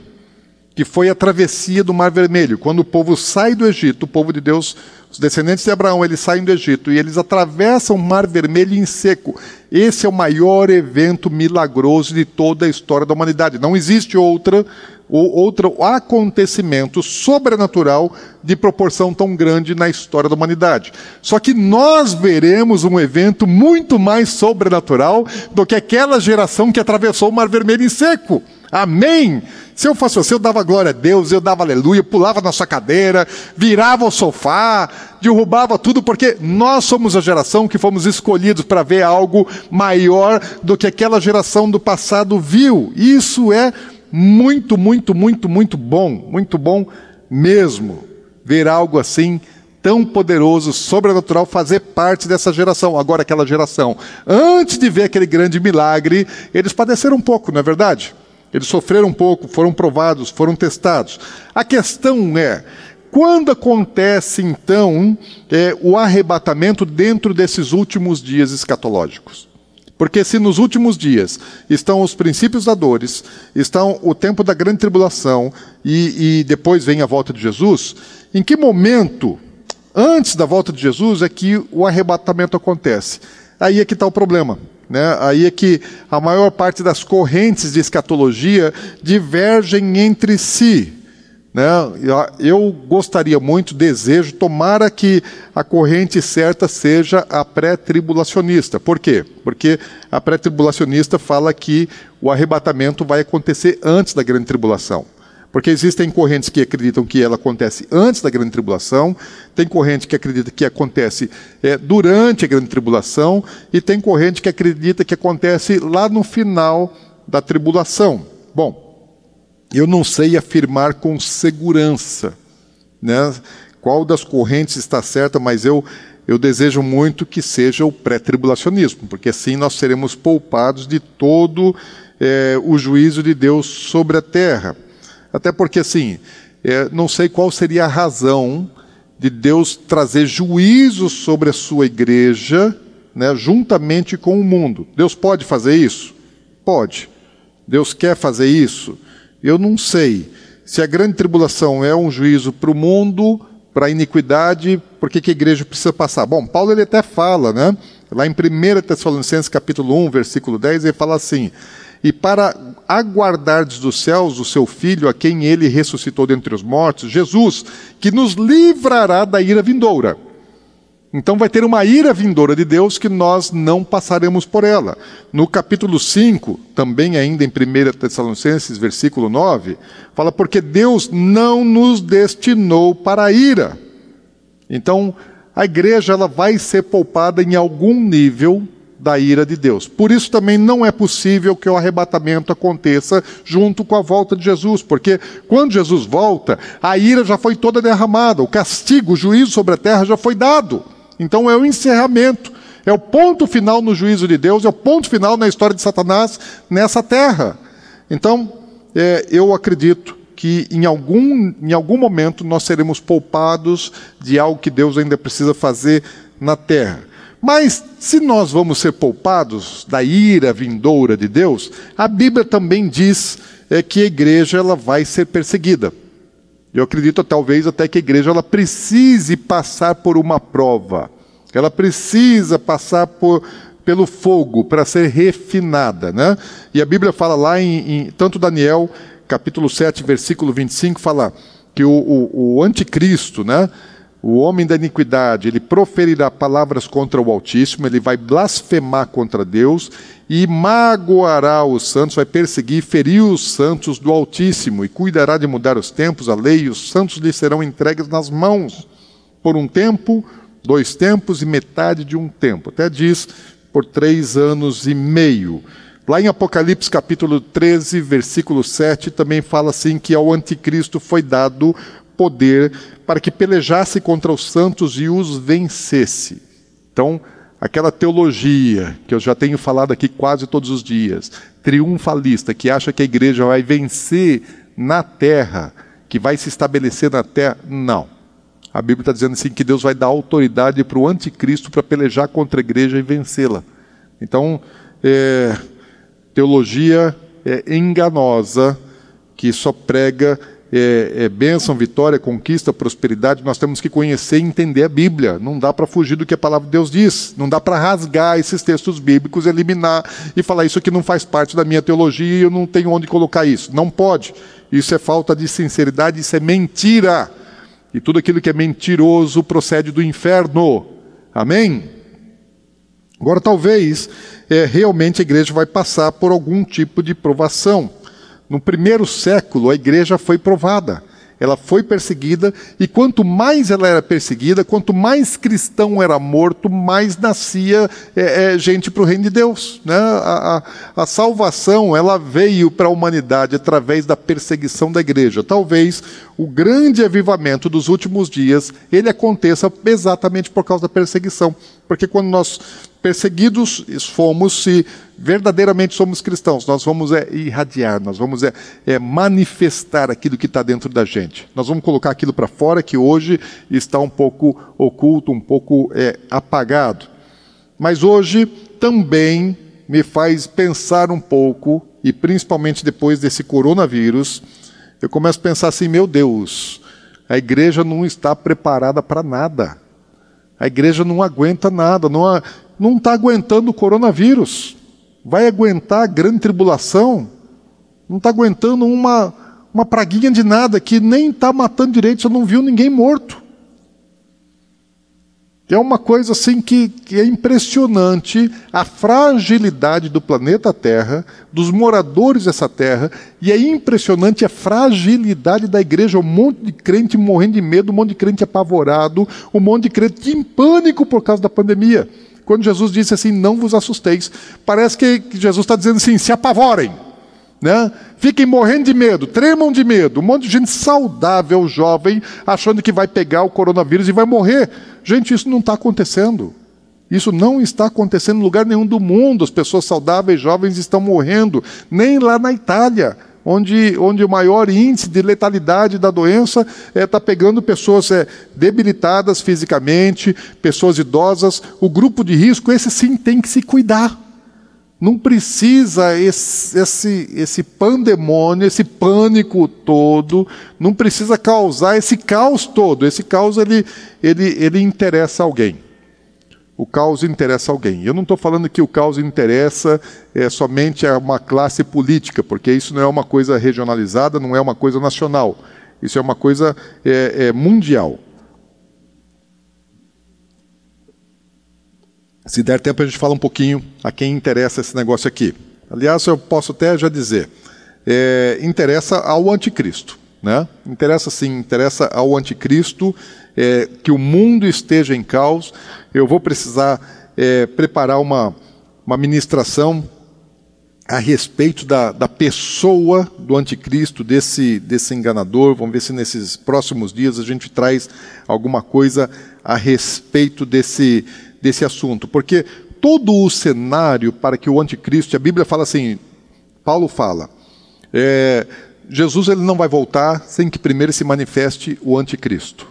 que foi a travessia do Mar Vermelho, quando o povo sai do Egito, o povo de Deus os descendentes de Abraão, eles saem do Egito e eles atravessam o Mar Vermelho em seco. Esse é o maior evento milagroso de toda a história da humanidade. Não existe outra outro acontecimento sobrenatural de proporção tão grande na história da humanidade. Só que nós veremos um evento muito mais sobrenatural do que aquela geração que atravessou o Mar Vermelho em seco. Amém? Se eu fosse você, eu dava glória a Deus, eu dava aleluia, pulava na sua cadeira, virava o sofá, derrubava tudo, porque nós somos a geração que fomos escolhidos para ver algo maior do que aquela geração do passado viu. Isso é muito, muito, muito, muito bom, muito bom mesmo. Ver algo assim tão poderoso, sobrenatural, fazer parte dessa geração. Agora, aquela geração, antes de ver aquele grande milagre, eles padeceram um pouco, não é verdade? Eles sofreram um pouco, foram provados, foram testados. A questão é, quando acontece então é, o arrebatamento dentro desses últimos dias escatológicos? Porque se nos últimos dias estão os princípios da dores, estão o tempo da grande tribulação e, e depois vem a volta de Jesus, em que momento, antes da volta de Jesus, é que o arrebatamento acontece? Aí é que está o problema. Né? Aí é que a maior parte das correntes de escatologia divergem entre si. Né? Eu gostaria muito, desejo, tomara que a corrente certa seja a pré-tribulacionista. Por quê? Porque a pré-tribulacionista fala que o arrebatamento vai acontecer antes da grande tribulação. Porque existem correntes que acreditam que ela acontece antes da grande tribulação, tem corrente que acredita que acontece é, durante a grande tribulação, e tem corrente que acredita que acontece lá no final da tribulação. Bom, eu não sei afirmar com segurança né, qual das correntes está certa, mas eu, eu desejo muito que seja o pré-tribulacionismo, porque assim nós seremos poupados de todo é, o juízo de Deus sobre a terra. Até porque, assim, é, não sei qual seria a razão de Deus trazer juízo sobre a sua igreja, né, juntamente com o mundo. Deus pode fazer isso? Pode. Deus quer fazer isso? Eu não sei. Se a grande tribulação é um juízo para o mundo, para a iniquidade, por que, a igreja precisa passar? Bom, Paulo ele até fala, né? Lá em 1 Tessalonicenses capítulo 1, versículo 10, ele fala assim: e para aguardardes dos céus o seu Filho, a quem ele ressuscitou dentre os mortos, Jesus, que nos livrará da ira vindoura. Então vai ter uma ira vindoura de Deus que nós não passaremos por ela. No capítulo 5, também ainda em 1 Tessalonicenses, versículo 9, fala porque Deus não nos destinou para a ira. Então, a igreja ela vai ser poupada em algum nível da ira de Deus. Por isso também não é possível que o arrebatamento aconteça junto com a volta de Jesus, porque quando Jesus volta, a ira já foi toda derramada, o castigo, o juízo sobre a terra já foi dado. Então é o encerramento, é o ponto final no juízo de Deus, é o ponto final na história de Satanás nessa terra. Então, é, eu acredito que em algum, em algum momento nós seremos poupados de algo que Deus ainda precisa fazer na terra. Mas se nós vamos ser poupados da ira vindoura de Deus, a Bíblia também diz é que a igreja ela vai ser perseguida. Eu acredito talvez até que a igreja ela precise passar por uma prova. Ela precisa passar por, pelo fogo para ser refinada, né? E a Bíblia fala lá em, em tanto Daniel, capítulo 7, versículo 25, fala que o, o, o anticristo, né? O homem da iniquidade, ele proferirá palavras contra o Altíssimo, ele vai blasfemar contra Deus e magoará os santos, vai perseguir e ferir os santos do Altíssimo, e cuidará de mudar os tempos, a lei, e os santos lhe serão entregues nas mãos, por um tempo, dois tempos e metade de um tempo. Até diz, por três anos e meio. Lá em Apocalipse capítulo 13, versículo 7, também fala assim que ao anticristo foi dado poder para que pelejasse contra os santos e os vencesse. Então, aquela teologia que eu já tenho falado aqui quase todos os dias, triunfalista, que acha que a igreja vai vencer na terra, que vai se estabelecer na terra, não. A Bíblia está dizendo assim que Deus vai dar autoridade para o anticristo para pelejar contra a igreja e vencê-la. Então, é, teologia é enganosa que só prega é, é, bênção, vitória, conquista, prosperidade, nós temos que conhecer e entender a Bíblia. Não dá para fugir do que a palavra de Deus diz. Não dá para rasgar esses textos bíblicos, eliminar e falar isso aqui não faz parte da minha teologia e eu não tenho onde colocar isso. Não pode. Isso é falta de sinceridade, isso é mentira. E tudo aquilo que é mentiroso procede do inferno. Amém? Agora, talvez é, realmente a igreja vai passar por algum tipo de provação. No primeiro século, a igreja foi provada, ela foi perseguida, e quanto mais ela era perseguida, quanto mais cristão era morto, mais nascia é, é, gente para o reino de Deus. Né? A, a, a salvação ela veio para a humanidade através da perseguição da igreja. Talvez o grande avivamento dos últimos dias ele aconteça exatamente por causa da perseguição, porque quando nós perseguidos fomos se verdadeiramente somos cristãos. Nós vamos é, irradiar, nós vamos é, é manifestar aquilo que está dentro da gente. Nós vamos colocar aquilo para fora que hoje está um pouco oculto, um pouco é, apagado. Mas hoje também me faz pensar um pouco, e principalmente depois desse coronavírus, eu começo a pensar assim: meu Deus, a igreja não está preparada para nada. A igreja não aguenta nada, não, está aguentando o coronavírus. Vai aguentar a grande tribulação? Não está aguentando uma, uma praguinha de nada que nem está matando direito, você não viu ninguém morto. É uma coisa assim que, que, é impressionante a fragilidade do planeta Terra, dos moradores dessa terra, e é impressionante a fragilidade da igreja. Um monte de crente morrendo de medo, um monte de crente apavorado, um monte de crente em pânico por causa da pandemia quando Jesus disse assim: Não vos assusteis, parece que Jesus está dizendo assim: se apavorem. Né? Fiquem morrendo de medo, tremam de medo. Um monte de gente saudável, jovem, achando que vai pegar o coronavírus e vai morrer. Gente, isso não está acontecendo. Isso não está acontecendo em lugar nenhum do mundo. As pessoas saudáveis, jovens, estão morrendo. Nem lá na Itália onde, onde o maior índice de letalidade da doença está é, tá pegando pessoas é, debilitadas fisicamente, pessoas idosas. O grupo de risco, esse sim tem que se cuidar. Não precisa esse, esse, esse pandemônio, esse pânico todo, não precisa causar esse caos todo. Esse caos ele, ele, ele interessa alguém o caos interessa alguém. Eu não estou falando que o caos interessa é, somente a uma classe política, porque isso não é uma coisa regionalizada, não é uma coisa nacional. Isso é uma coisa é, é, mundial. Se der tempo, a gente fala um pouquinho a quem interessa esse negócio aqui. Aliás, eu posso até já dizer, é, interessa ao anticristo. Né? Interessa sim, interessa ao anticristo é, que o mundo esteja em caos. Eu vou precisar é, preparar uma, uma ministração a respeito da, da pessoa do anticristo, desse, desse enganador. Vamos ver se nesses próximos dias a gente traz alguma coisa a respeito desse, desse assunto. Porque todo o cenário para que o anticristo, a Bíblia fala assim, Paulo fala, é, Jesus ele não vai voltar sem que primeiro se manifeste o anticristo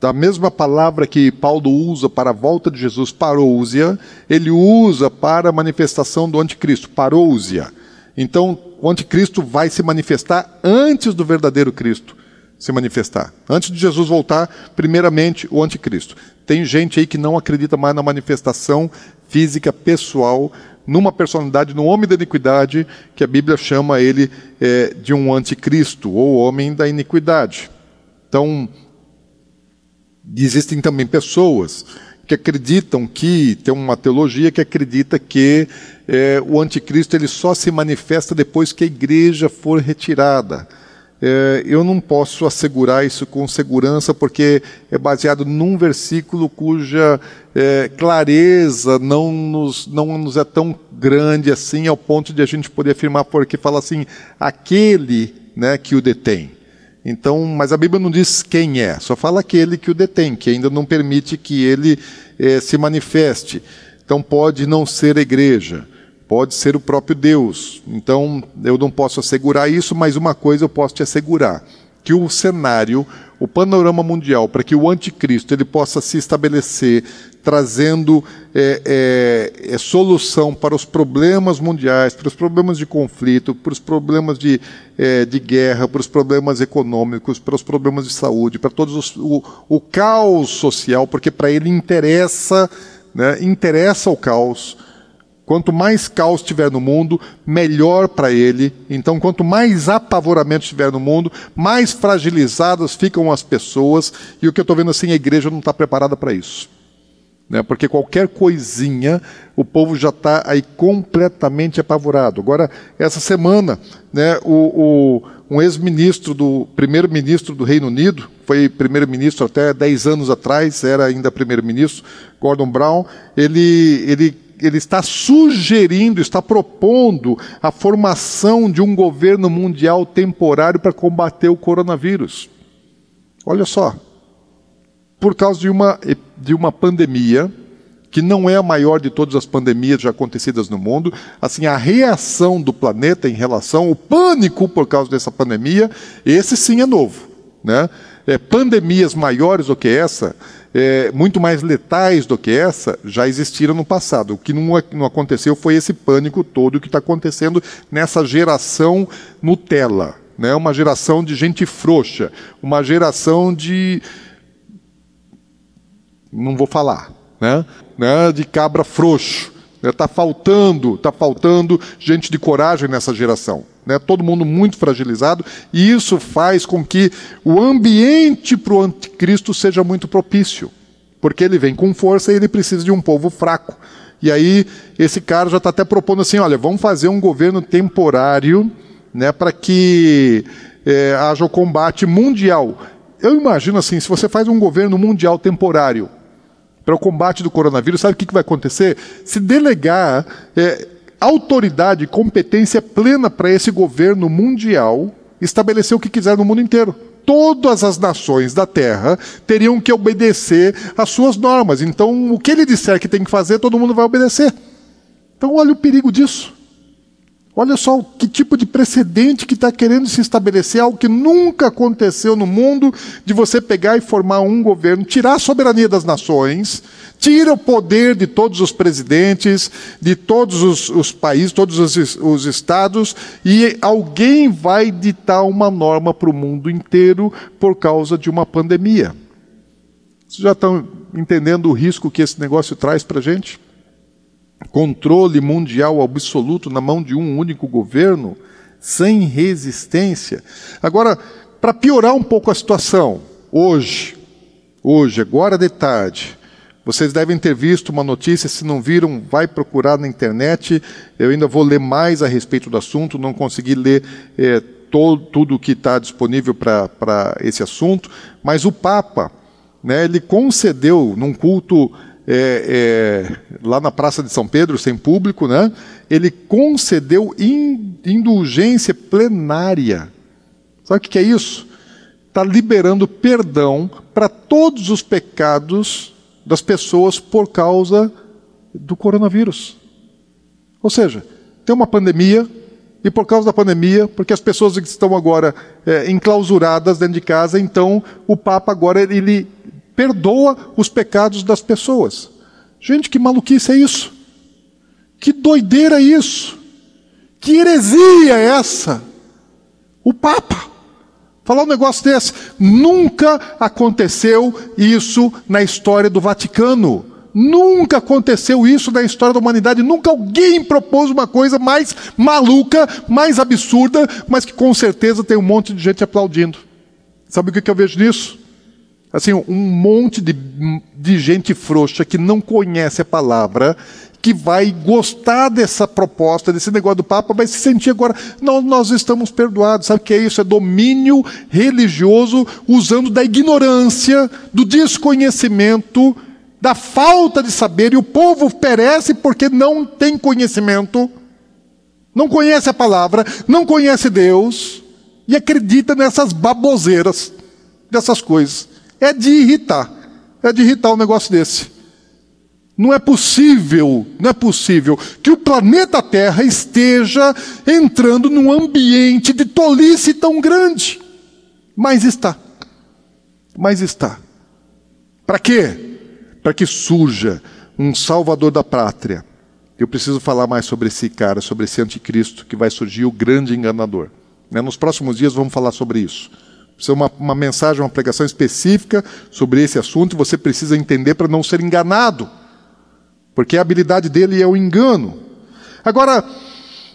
da mesma palavra que Paulo usa para a volta de Jesus, parousia, ele usa para a manifestação do anticristo, parousia. Então, o anticristo vai se manifestar antes do verdadeiro Cristo se manifestar. Antes de Jesus voltar, primeiramente o anticristo. Tem gente aí que não acredita mais na manifestação física pessoal numa personalidade, no homem da iniquidade, que a Bíblia chama ele é, de um anticristo, ou homem da iniquidade. Então, existem também pessoas que acreditam que, tem uma teologia que acredita que é, o anticristo ele só se manifesta depois que a igreja for retirada. É, eu não posso assegurar isso com segurança, porque é baseado num versículo cuja é, clareza não nos, não nos é tão grande assim, ao ponto de a gente poder afirmar, porque fala assim: aquele né, que o detém. Então, mas a Bíblia não diz quem é, só fala aquele que o detém, que ainda não permite que ele é, se manifeste. Então, pode não ser a igreja pode ser o próprio Deus. Então, eu não posso assegurar isso, mas uma coisa eu posso te assegurar: que o cenário, o panorama mundial, para que o anticristo ele possa se estabelecer, trazendo é, é, é, solução para os problemas mundiais, para os problemas de conflito, para os problemas de, é, de guerra, para os problemas econômicos, para os problemas de saúde, para todos os, o, o caos social, porque para ele interessa, né, interessa o caos Quanto mais caos tiver no mundo, melhor para ele. Então, quanto mais apavoramento tiver no mundo, mais fragilizadas ficam as pessoas. E o que eu estou vendo assim, a igreja não está preparada para isso. Né? Porque qualquer coisinha, o povo já está aí completamente apavorado. Agora, essa semana, né, o, o um ex-ministro do primeiro-ministro do Reino Unido, foi primeiro-ministro até 10 anos atrás, era ainda primeiro-ministro, Gordon Brown, ele, ele ele está sugerindo, está propondo a formação de um governo mundial temporário para combater o coronavírus. Olha só, por causa de uma, de uma pandemia, que não é a maior de todas as pandemias já acontecidas no mundo, assim, a reação do planeta em relação ao pânico por causa dessa pandemia, esse sim é novo. Né? É, pandemias maiores do que essa, é, muito mais letais do que essa já existiram no passado. O que não, não aconteceu foi esse pânico todo que está acontecendo nessa geração Nutella. Né? Uma geração de gente frouxa, uma geração de. Não vou falar, né? né? De cabra frouxo. Está né? faltando, está faltando gente de coragem nessa geração. Né? Todo mundo muito fragilizado, e isso faz com que o ambiente para o anticristo seja muito propício, porque ele vem com força e ele precisa de um povo fraco. E aí esse cara já está até propondo assim, olha, vamos fazer um governo temporário, né, para que é, haja o combate mundial. Eu imagino assim, se você faz um governo mundial temporário, para o combate do coronavírus, sabe o que, que vai acontecer? Se delegar é, autoridade e competência plena para esse governo mundial estabelecer o que quiser no mundo inteiro. Todas as nações da Terra teriam que obedecer às suas normas. Então, o que ele disser que tem que fazer, todo mundo vai obedecer. Então, olha o perigo disso. Olha só que tipo de precedente que está querendo se estabelecer, algo que nunca aconteceu no mundo, de você pegar e formar um governo, tirar a soberania das nações, tira o poder de todos os presidentes, de todos os, os países, todos os, os estados, e alguém vai ditar uma norma para o mundo inteiro por causa de uma pandemia. Vocês já estão entendendo o risco que esse negócio traz para a gente? Controle mundial absoluto na mão de um único governo, sem resistência. Agora, para piorar um pouco a situação, hoje, hoje, agora de tarde, vocês devem ter visto uma notícia, se não viram, vai procurar na internet. Eu ainda vou ler mais a respeito do assunto, não consegui ler é, todo, tudo o que está disponível para esse assunto, mas o Papa, né, ele concedeu num culto é, é, lá na Praça de São Pedro, sem público, né, ele concedeu indulgência plenária. Sabe o que é isso? Está liberando perdão para todos os pecados das pessoas por causa do coronavírus. Ou seja, tem uma pandemia, e por causa da pandemia, porque as pessoas estão agora é, enclausuradas dentro de casa, então o Papa agora ele perdoa os pecados das pessoas. Gente, que maluquice é isso? Que doideira é isso? Que heresia é essa? O Papa. Falar um negócio desse. Nunca aconteceu isso na história do Vaticano. Nunca aconteceu isso na história da humanidade. Nunca alguém propôs uma coisa mais maluca, mais absurda, mas que com certeza tem um monte de gente aplaudindo. Sabe o que eu vejo nisso? Assim, um monte de, de gente frouxa que não conhece a palavra, que vai gostar dessa proposta, desse negócio do Papa, vai se sentir agora, não, nós estamos perdoados. Sabe o que é isso? É domínio religioso usando da ignorância, do desconhecimento, da falta de saber, e o povo perece porque não tem conhecimento, não conhece a palavra, não conhece Deus, e acredita nessas baboseiras, dessas coisas. É de irritar, é de irritar um negócio desse. Não é possível, não é possível que o planeta Terra esteja entrando num ambiente de tolice tão grande. Mas está. Mas está. Para quê? Para que surja um salvador da pátria. Eu preciso falar mais sobre esse cara, sobre esse anticristo que vai surgir, o grande enganador. Né, nos próximos dias vamos falar sobre isso. Precisa uma, uma mensagem, uma pregação específica sobre esse assunto, você precisa entender para não ser enganado porque a habilidade dele é o engano. Agora,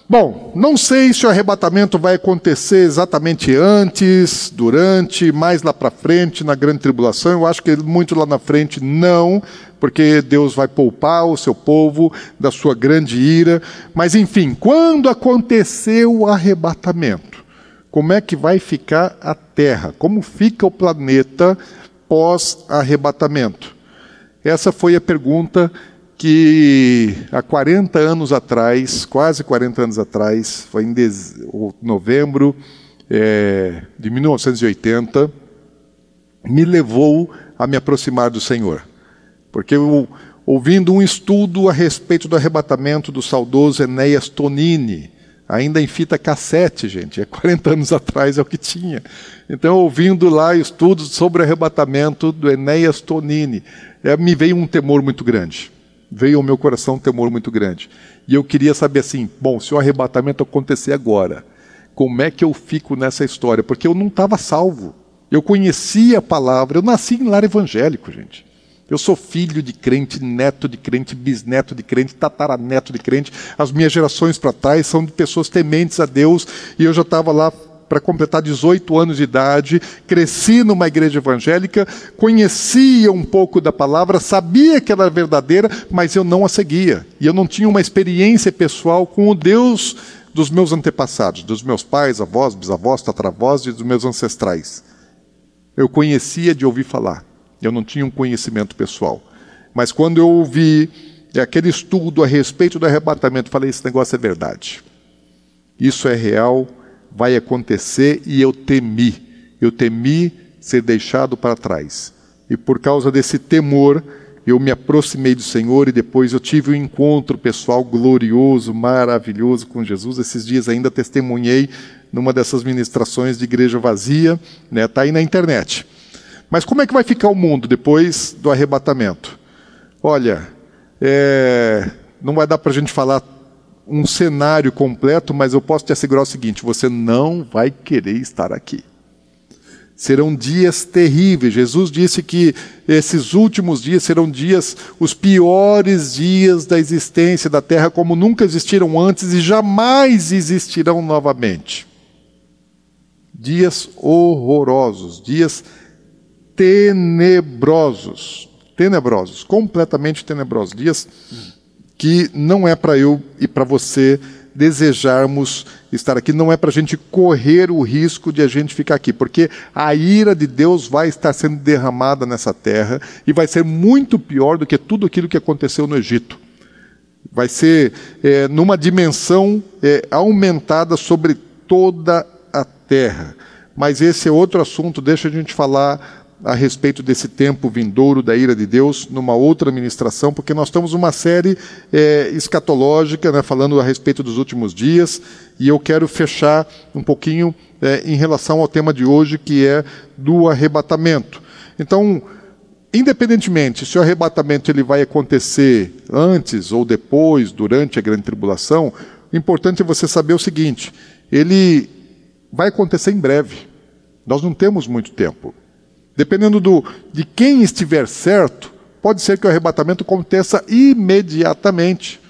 bom, não sei se o arrebatamento vai acontecer exatamente antes, durante, mais lá para frente, na grande tribulação. Eu acho que muito lá na frente não, porque Deus vai poupar o seu povo da sua grande ira. Mas enfim, quando acontecer o arrebatamento, como é que vai ficar a Terra? Como fica o planeta pós-arrebatamento? Essa foi a pergunta que há 40 anos atrás, quase 40 anos atrás, foi em novembro é, de 1980, me levou a me aproximar do Senhor. Porque eu, ouvindo um estudo a respeito do arrebatamento do saudoso Enéas Tonini, ainda em fita cassete, gente, é 40 anos atrás é o que tinha. Então, ouvindo lá estudos sobre o arrebatamento do Enéas Tonini, é, me veio um temor muito grande veio ao meu coração um temor muito grande. E eu queria saber assim, bom, se o arrebatamento acontecer agora, como é que eu fico nessa história? Porque eu não estava salvo. Eu conhecia a palavra, eu nasci em lar evangélico, gente. Eu sou filho de crente, neto de crente, bisneto de crente, tataraneto de crente. As minhas gerações para trás são de pessoas tementes a Deus e eu já estava lá para completar 18 anos de idade, cresci numa igreja evangélica, conhecia um pouco da palavra, sabia que ela era verdadeira, mas eu não a seguia. E eu não tinha uma experiência pessoal com o Deus dos meus antepassados, dos meus pais, avós, bisavós, tatravós e dos meus ancestrais. Eu conhecia de ouvir falar, eu não tinha um conhecimento pessoal. Mas quando eu ouvi aquele estudo a respeito do arrebatamento, falei: esse negócio é verdade. Isso é real vai acontecer e eu temi. Eu temi ser deixado para trás. E por causa desse temor, eu me aproximei do Senhor e depois eu tive um encontro pessoal glorioso, maravilhoso com Jesus. Esses dias ainda testemunhei numa dessas ministrações de igreja vazia, né? Tá aí na internet. Mas como é que vai ficar o mundo depois do arrebatamento? Olha, é... não vai dar para a gente falar um cenário completo, mas eu posso te assegurar o seguinte: você não vai querer estar aqui. Serão dias terríveis. Jesus disse que esses últimos dias serão dias, os piores dias da existência da terra, como nunca existiram antes e jamais existirão novamente. Dias horrorosos, dias tenebrosos, tenebrosos, completamente tenebrosos, dias que não é para eu e para você desejarmos estar aqui, não é para a gente correr o risco de a gente ficar aqui, porque a ira de Deus vai estar sendo derramada nessa terra e vai ser muito pior do que tudo aquilo que aconteceu no Egito. Vai ser é, numa dimensão é, aumentada sobre toda a terra. Mas esse é outro assunto, deixa a gente falar a respeito desse tempo vindouro da ira de Deus numa outra ministração, porque nós estamos numa série é, escatológica, né, falando a respeito dos últimos dias, e eu quero fechar um pouquinho é, em relação ao tema de hoje, que é do arrebatamento. Então, independentemente se o arrebatamento ele vai acontecer antes ou depois, durante a grande tribulação, o importante é você saber o seguinte: ele vai acontecer em breve. Nós não temos muito tempo. Dependendo do, de quem estiver certo, pode ser que o arrebatamento aconteça imediatamente.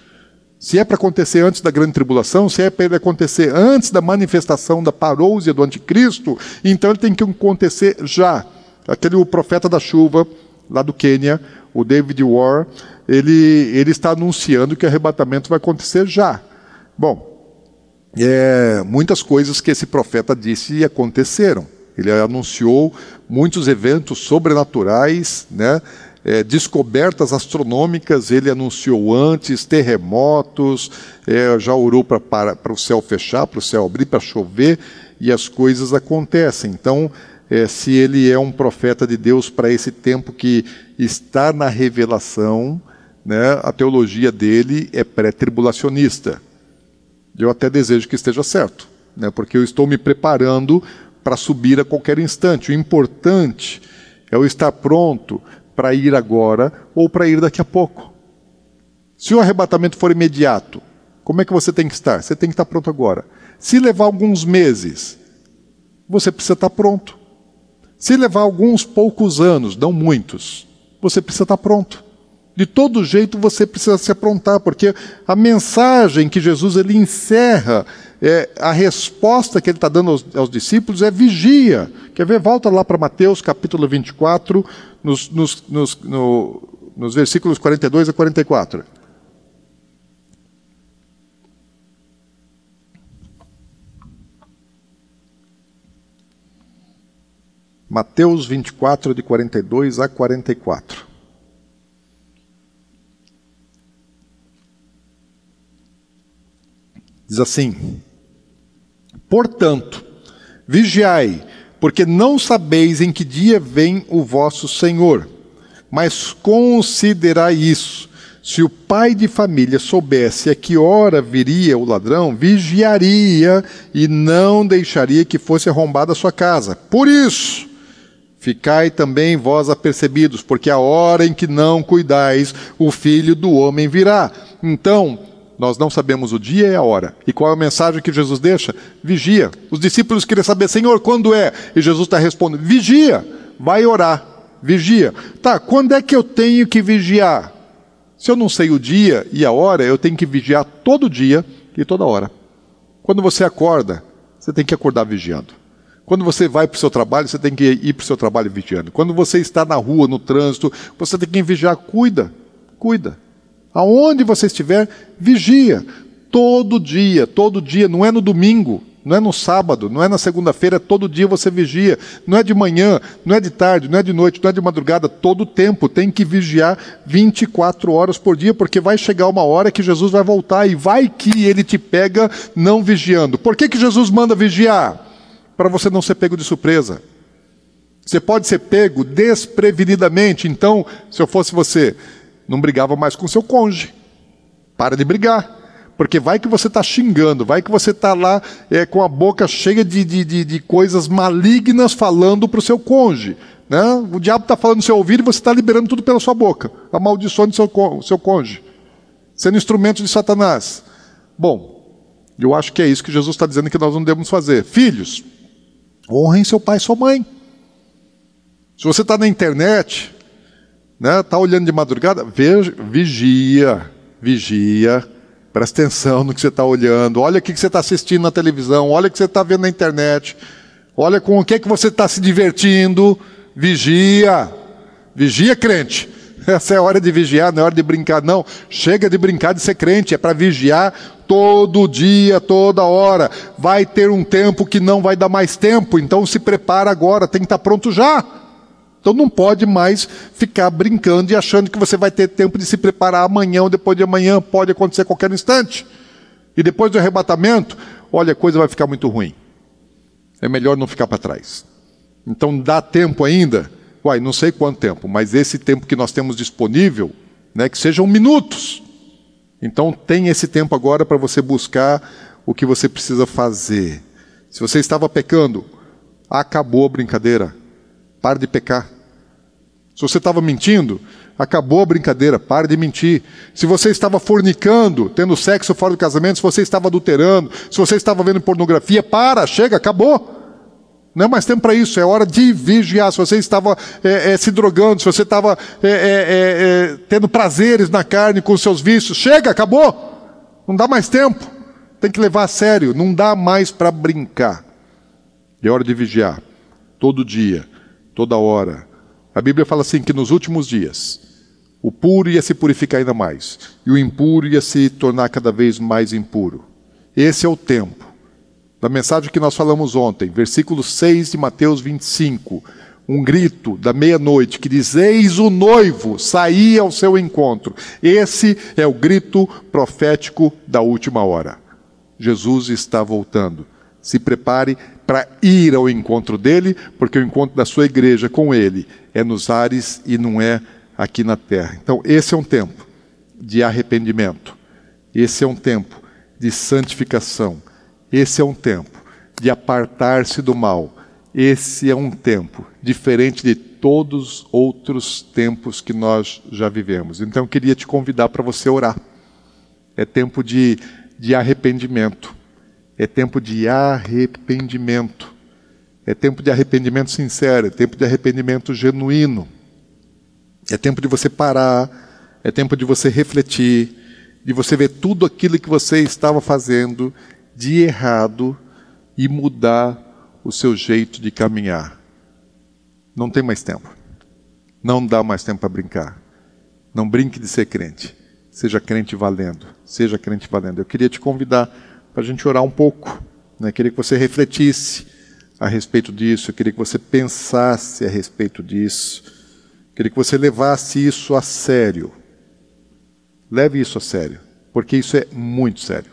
Se é para acontecer antes da grande tribulação, se é para acontecer antes da manifestação da parousia do anticristo, então ele tem que acontecer já. Aquele profeta da chuva, lá do Quênia, o David War, ele, ele está anunciando que o arrebatamento vai acontecer já. Bom, é, muitas coisas que esse profeta disse aconteceram. Ele anunciou muitos eventos sobrenaturais, né? É, descobertas astronômicas, ele anunciou antes, terremotos, é, já orou para o céu fechar, para o céu abrir, para chover, e as coisas acontecem. Então, é, se ele é um profeta de Deus para esse tempo que está na revelação, né, a teologia dele é pré-tribulacionista. Eu até desejo que esteja certo, né, porque eu estou me preparando para subir a qualquer instante. O importante é eu estar pronto para ir agora ou para ir daqui a pouco. Se o arrebatamento for imediato, como é que você tem que estar? Você tem que estar pronto agora. Se levar alguns meses, você precisa estar pronto. Se levar alguns poucos anos, não muitos, você precisa estar pronto. De todo jeito você precisa se aprontar, porque a mensagem que Jesus ele encerra, é, a resposta que ele está dando aos, aos, discípulos é vigia. Quer ver? Volta lá para Mateus capítulo 24, nos, nos, nos, no, nos versículos 42 a 44. Mateus 24, de 42 a 44. Diz assim: Portanto, vigiai, porque não sabeis em que dia vem o vosso Senhor. Mas considerai isso: se o pai de família soubesse a que hora viria o ladrão, vigiaria e não deixaria que fosse arrombada a sua casa. Por isso, ficai também vós apercebidos, porque a hora em que não cuidais, o filho do homem virá. Então, nós não sabemos o dia e a hora. E qual é a mensagem que Jesus deixa? Vigia. Os discípulos queriam saber, Senhor, quando é? E Jesus está respondendo: vigia, vai orar, vigia. Tá, quando é que eu tenho que vigiar? Se eu não sei o dia e a hora, eu tenho que vigiar todo dia e toda hora. Quando você acorda, você tem que acordar vigiando. Quando você vai para o seu trabalho, você tem que ir para o seu trabalho vigiando. Quando você está na rua, no trânsito, você tem que vigiar. Cuida, cuida. Aonde você estiver, vigia. Todo dia, todo dia, não é no domingo, não é no sábado, não é na segunda-feira, todo dia você vigia. Não é de manhã, não é de tarde, não é de noite, não é de madrugada, todo tempo. Tem que vigiar 24 horas por dia, porque vai chegar uma hora que Jesus vai voltar e vai que ele te pega não vigiando. Por que, que Jesus manda vigiar? Para você não ser pego de surpresa. Você pode ser pego desprevenidamente. Então, se eu fosse você, não brigava mais com seu cônjuge. Para de brigar. Porque vai que você está xingando, vai que você está lá é, com a boca cheia de, de, de, de coisas malignas falando para o seu cônjuge. Né? O diabo está falando no seu ouvido e você está liberando tudo pela sua boca, amaldiçoando seu, seu cônjuge, sendo instrumento de Satanás. Bom, eu acho que é isso que Jesus está dizendo que nós não devemos fazer. Filhos, honrem seu pai e sua mãe. Se você está na internet, né? Tá olhando de madrugada, veja, vigia, vigia, presta atenção no que você está olhando, olha o que você está assistindo na televisão, olha o que você está vendo na internet, olha com o que, que você está se divertindo, vigia, vigia crente. Essa é a hora de vigiar, não é hora de brincar, não. Chega de brincar de ser crente, é para vigiar todo dia, toda hora. Vai ter um tempo que não vai dar mais tempo, então se prepara agora, tem que estar tá pronto já. Então não pode mais ficar brincando e achando que você vai ter tempo de se preparar amanhã ou depois de amanhã, pode acontecer a qualquer instante. E depois do arrebatamento, olha, a coisa vai ficar muito ruim. É melhor não ficar para trás. Então dá tempo ainda? Uai, não sei quanto tempo, mas esse tempo que nós temos disponível, né, que sejam minutos. Então tem esse tempo agora para você buscar o que você precisa fazer. Se você estava pecando, acabou a brincadeira. Pare de pecar. Se você estava mentindo, Acabou a brincadeira, pare de mentir. Se você estava fornicando, tendo sexo fora do casamento, se você estava adulterando, se você estava vendo pornografia, para, chega, acabou. Não é mais tempo para isso, é hora de vigiar. Se você estava é, é, se drogando, se você estava é, é, é, é tendo prazeres na carne com seus vícios, chega, acabou. Não dá mais tempo. Tem que levar a sério, não dá mais para brincar. É hora de vigiar, todo dia, toda hora. A Bíblia fala assim que nos últimos dias o puro ia se purificar ainda mais e o impuro ia se tornar cada vez mais impuro. Esse é o tempo. Da mensagem que nós falamos ontem, versículo 6 de Mateus 25, um grito da meia-noite que diz: Eis o noivo sair ao seu encontro. Esse é o grito profético da última hora. Jesus está voltando. Se prepare para ir ao encontro dele, porque o encontro da sua igreja com ele é nos ares e não é aqui na terra. Então, esse é um tempo de arrependimento. Esse é um tempo de santificação. Esse é um tempo de apartar-se do mal. Esse é um tempo diferente de todos os outros tempos que nós já vivemos. Então, eu queria te convidar para você orar. É tempo de, de arrependimento. É tempo de arrependimento. É tempo de arrependimento sincero, é tempo de arrependimento genuíno. É tempo de você parar, é tempo de você refletir, de você ver tudo aquilo que você estava fazendo de errado e mudar o seu jeito de caminhar. Não tem mais tempo. Não dá mais tempo para brincar. Não brinque de ser crente. Seja crente valendo. Seja crente valendo. Eu queria te convidar para a gente orar um pouco. Né? Queria que você refletisse a respeito disso, eu queria que você pensasse a respeito disso, queria que você levasse isso a sério. Leve isso a sério, porque isso é muito sério.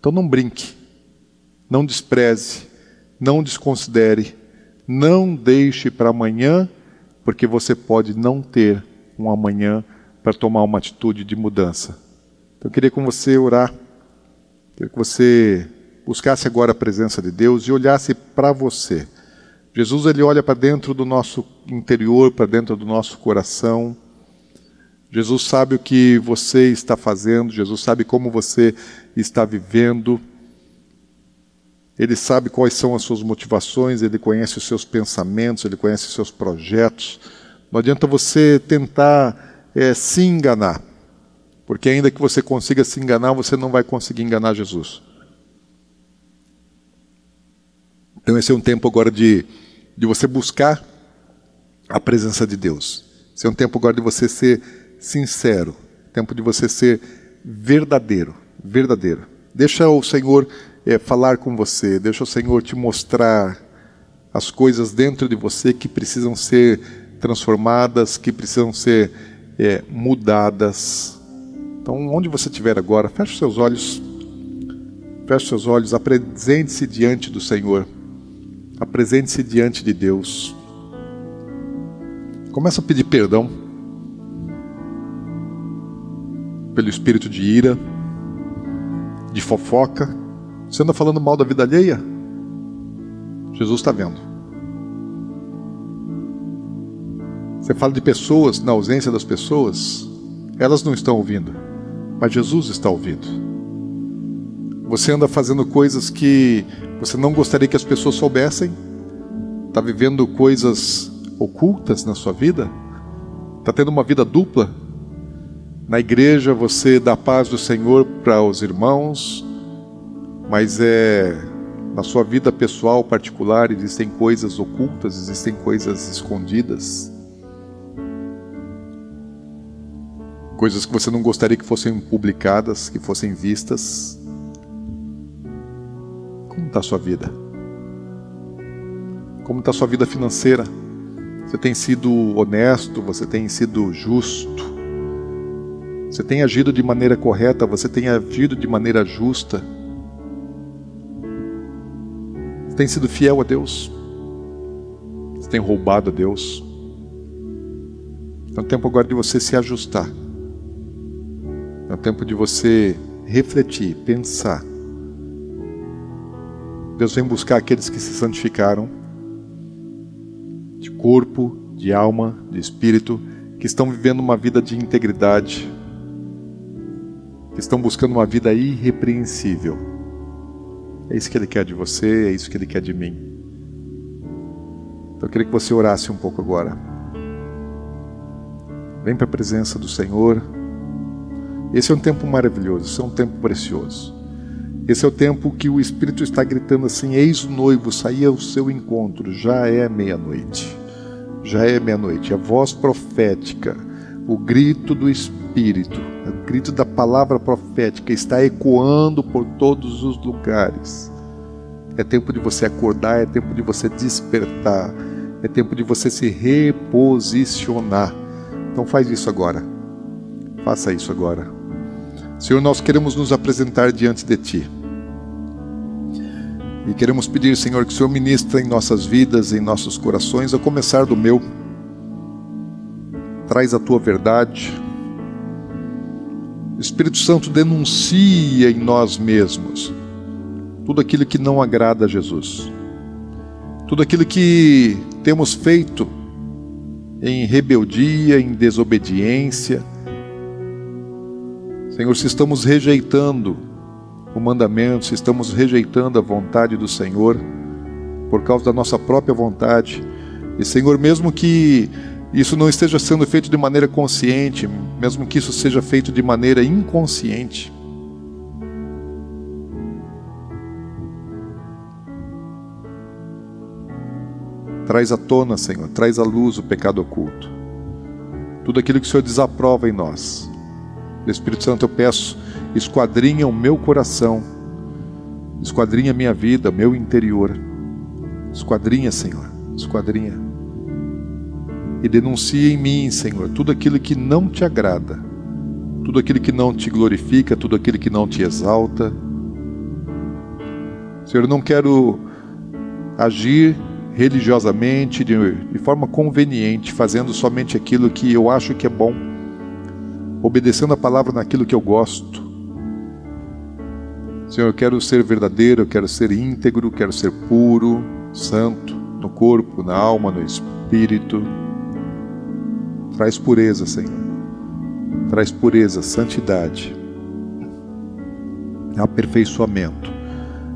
Então não brinque, não despreze, não desconsidere, não deixe para amanhã, porque você pode não ter um amanhã para tomar uma atitude de mudança. Então eu queria com você orar, queria que você buscasse agora a presença de Deus e olhasse para você. Jesus ele olha para dentro do nosso interior, para dentro do nosso coração. Jesus sabe o que você está fazendo, Jesus sabe como você está vivendo. Ele sabe quais são as suas motivações, ele conhece os seus pensamentos, ele conhece os seus projetos. Não adianta você tentar é, se enganar, porque ainda que você consiga se enganar, você não vai conseguir enganar Jesus. Então, esse é um tempo agora de, de você buscar a presença de Deus. Esse é um tempo agora de você ser sincero, tempo de você ser verdadeiro, verdadeiro. Deixa o Senhor é, falar com você, deixa o Senhor te mostrar as coisas dentro de você que precisam ser transformadas, que precisam ser é, mudadas. Então, onde você estiver agora, feche seus olhos, feche seus olhos, apresente-se diante do Senhor. Apresente-se diante de Deus. Começa a pedir perdão pelo espírito de ira, de fofoca. Você anda falando mal da vida alheia? Jesus está vendo. Você fala de pessoas, na ausência das pessoas, elas não estão ouvindo, mas Jesus está ouvindo. Você anda fazendo coisas que você não gostaria que as pessoas soubessem? Está vivendo coisas ocultas na sua vida? Está tendo uma vida dupla? Na igreja você dá paz do Senhor para os irmãos, mas é na sua vida pessoal particular existem coisas ocultas, existem coisas escondidas. Coisas que você não gostaria que fossem publicadas, que fossem vistas. Como está a sua vida? Como está a sua vida financeira? Você tem sido honesto? Você tem sido justo? Você tem agido de maneira correta? Você tem agido de maneira justa? Você tem sido fiel a Deus? Você tem roubado a Deus? É o tempo agora de você se ajustar. É o tempo de você refletir, pensar Deus vem buscar aqueles que se santificaram de corpo, de alma, de espírito, que estão vivendo uma vida de integridade, que estão buscando uma vida irrepreensível. É isso que Ele quer de você, é isso que Ele quer de mim. Então eu queria que você orasse um pouco agora. Vem para a presença do Senhor. Esse é um tempo maravilhoso, esse é um tempo precioso. Esse é o tempo que o Espírito está gritando assim: Eis o noivo, saia ao seu encontro, já é meia-noite. Já é meia-noite. A voz profética, o grito do Espírito, o grito da palavra profética está ecoando por todos os lugares. É tempo de você acordar, é tempo de você despertar, é tempo de você se reposicionar. Então faz isso agora. Faça isso agora. Senhor, nós queremos nos apresentar diante de Ti. E queremos pedir, Senhor, que o Senhor ministre em nossas vidas, em nossos corações, a começar do meu. Traz a Tua verdade. Espírito Santo denuncia em nós mesmos tudo aquilo que não agrada a Jesus. Tudo aquilo que temos feito em rebeldia, em desobediência, Senhor, se estamos rejeitando o mandamento, se estamos rejeitando a vontade do Senhor por causa da nossa própria vontade, e Senhor, mesmo que isso não esteja sendo feito de maneira consciente, mesmo que isso seja feito de maneira inconsciente, Traz à tona, Senhor, traz à luz o pecado oculto. Tudo aquilo que o Senhor desaprova em nós. Espírito Santo, eu peço, esquadrinha o meu coração, esquadrinha minha vida, meu interior. Esquadrinha, Senhor, esquadrinha. E denuncia em mim, Senhor, tudo aquilo que não te agrada, tudo aquilo que não te glorifica, tudo aquilo que não te exalta. Senhor, eu não quero agir religiosamente, de, de forma conveniente, fazendo somente aquilo que eu acho que é bom obedecendo a palavra naquilo que eu gosto. Senhor, eu quero ser verdadeiro, eu quero ser íntegro, quero ser puro, santo, no corpo, na alma, no espírito. Traz pureza, Senhor. Traz pureza, santidade, aperfeiçoamento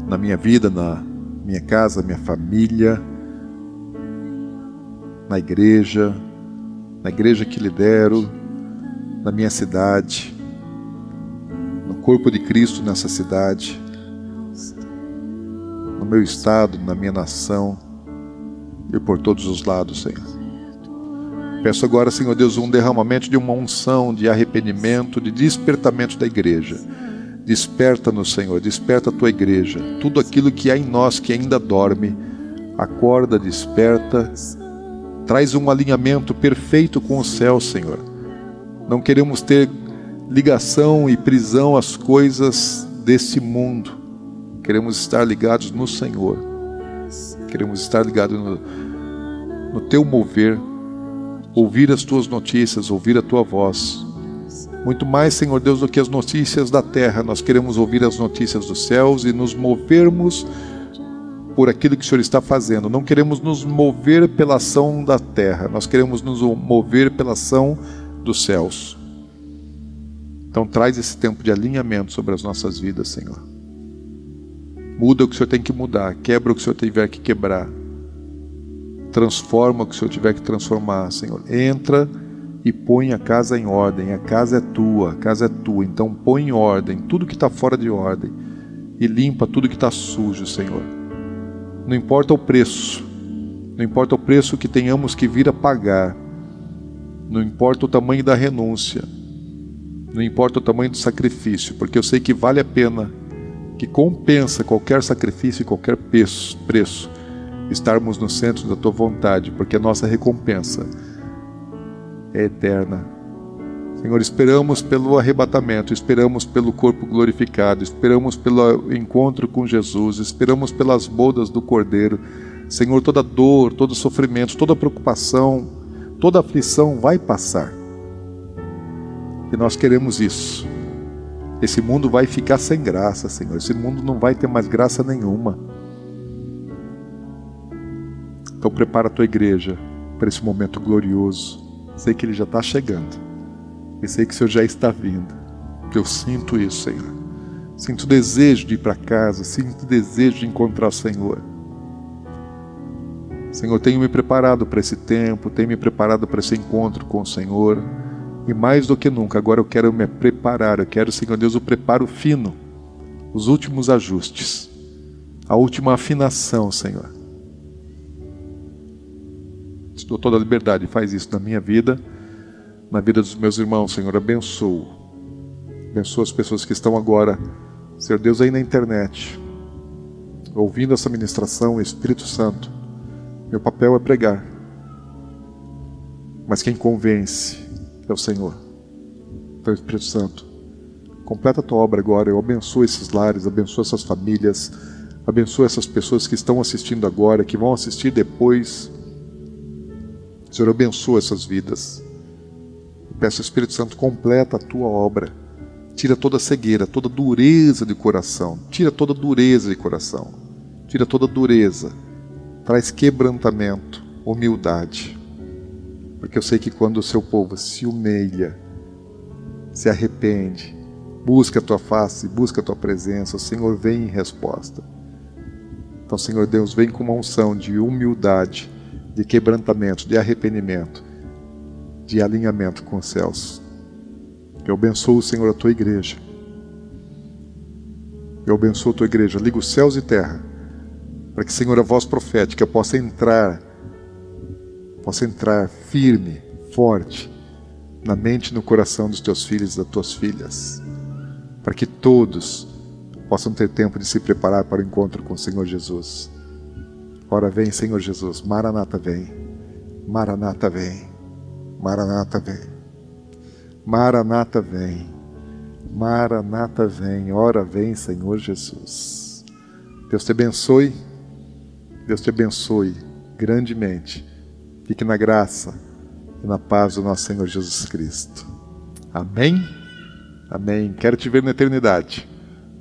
na minha vida, na minha casa, minha família, na igreja, na igreja que lidero, na minha cidade, no corpo de Cristo nessa cidade, no meu estado, na minha nação e por todos os lados, Senhor. Peço agora, Senhor Deus, um derramamento de uma unção, de arrependimento, de despertamento da igreja. Desperta-nos, Senhor, desperta a tua igreja. Tudo aquilo que há em nós que ainda dorme, acorda, desperta, traz um alinhamento perfeito com o céu, Senhor não queremos ter ligação e prisão às coisas desse mundo. Queremos estar ligados no Senhor. Queremos estar ligados no, no teu mover, ouvir as tuas notícias, ouvir a tua voz. Muito mais, Senhor Deus, do que as notícias da terra, nós queremos ouvir as notícias dos céus e nos movermos por aquilo que o Senhor está fazendo. Não queremos nos mover pela ação da terra, nós queremos nos mover pela ação dos céus. Então traz esse tempo de alinhamento sobre as nossas vidas, Senhor. Muda o que o Senhor tem que mudar, quebra o que o Senhor tiver que quebrar. Transforma o que o Senhor tiver que transformar, Senhor. Entra e põe a casa em ordem. A casa é tua, a casa é tua. Então põe em ordem tudo que está fora de ordem e limpa tudo que está sujo, Senhor. Não importa o preço, não importa o preço que tenhamos que vir a pagar não importa o tamanho da renúncia, não importa o tamanho do sacrifício, porque eu sei que vale a pena, que compensa qualquer sacrifício e qualquer preço, estarmos no centro da tua vontade, porque a nossa recompensa é eterna. Senhor, esperamos pelo arrebatamento, esperamos pelo corpo glorificado, esperamos pelo encontro com Jesus, esperamos pelas bodas do Cordeiro. Senhor, toda dor, todo sofrimento, toda preocupação, toda aflição vai passar. E nós queremos isso. Esse mundo vai ficar sem graça, Senhor. Esse mundo não vai ter mais graça nenhuma. Então prepara a tua igreja para esse momento glorioso. Sei que ele já está chegando. E sei que o Senhor já está vindo. Eu sinto isso, Senhor. Sinto desejo de ir para casa, sinto desejo de encontrar o Senhor. Senhor, tenho me preparado para esse tempo, tenho me preparado para esse encontro com o Senhor. E mais do que nunca, agora eu quero me preparar, eu quero, Senhor Deus, o preparo fino, os últimos ajustes, a última afinação, Senhor. Te dou toda a liberdade, faz isso na minha vida, na vida dos meus irmãos, Senhor. Abençoo. Abençoa as pessoas que estão agora, Senhor Deus, aí na internet, ouvindo essa ministração, Espírito Santo. Meu papel é pregar. Mas quem convence é o Senhor. Então, Espírito Santo, completa a tua obra agora. Eu abençoo esses lares, abençoo essas famílias, abençoo essas pessoas que estão assistindo agora, que vão assistir depois. Senhor, abençoa essas vidas. peço, Espírito Santo, completa a tua obra. Tira toda cegueira, toda dureza de coração. Tira toda dureza de coração. Tira toda dureza. Traz quebrantamento, humildade. Porque eu sei que quando o seu povo se humilha, se arrepende, busca a tua face, busca a tua presença, o Senhor vem em resposta. Então, Senhor Deus, vem com uma unção de humildade, de quebrantamento, de arrependimento, de alinhamento com os céus. Eu abençoo, Senhor, a tua igreja. Eu abençoo a tua igreja. Liga os céus e terra. Para que, Senhor, a voz profética possa entrar possa entrar firme, forte, na mente e no coração dos teus filhos e das tuas filhas, para que todos possam ter tempo de se preparar para o encontro com o Senhor Jesus. Ora, vem, Senhor Jesus, Maranata vem, Maranata vem, Maranata vem, Maranata vem, Maranata vem, ora, vem, Senhor Jesus. Deus te abençoe, Deus te abençoe grandemente Fique na graça e na paz do nosso Senhor Jesus Cristo. Amém? Amém. Quero te ver na eternidade.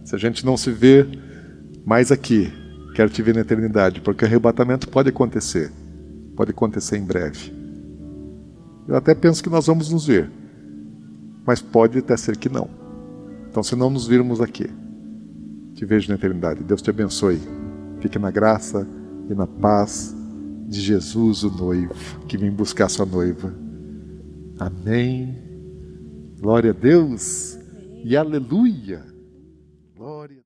Se a gente não se vê mais aqui, quero te ver na eternidade, porque o arrebatamento pode acontecer. Pode acontecer em breve. Eu até penso que nós vamos nos ver, mas pode até ser que não. Então, se não nos virmos aqui, te vejo na eternidade. Deus te abençoe. Fique na graça e na paz de Jesus, o noivo, que vem buscar sua noiva. Amém. Glória a Deus e aleluia.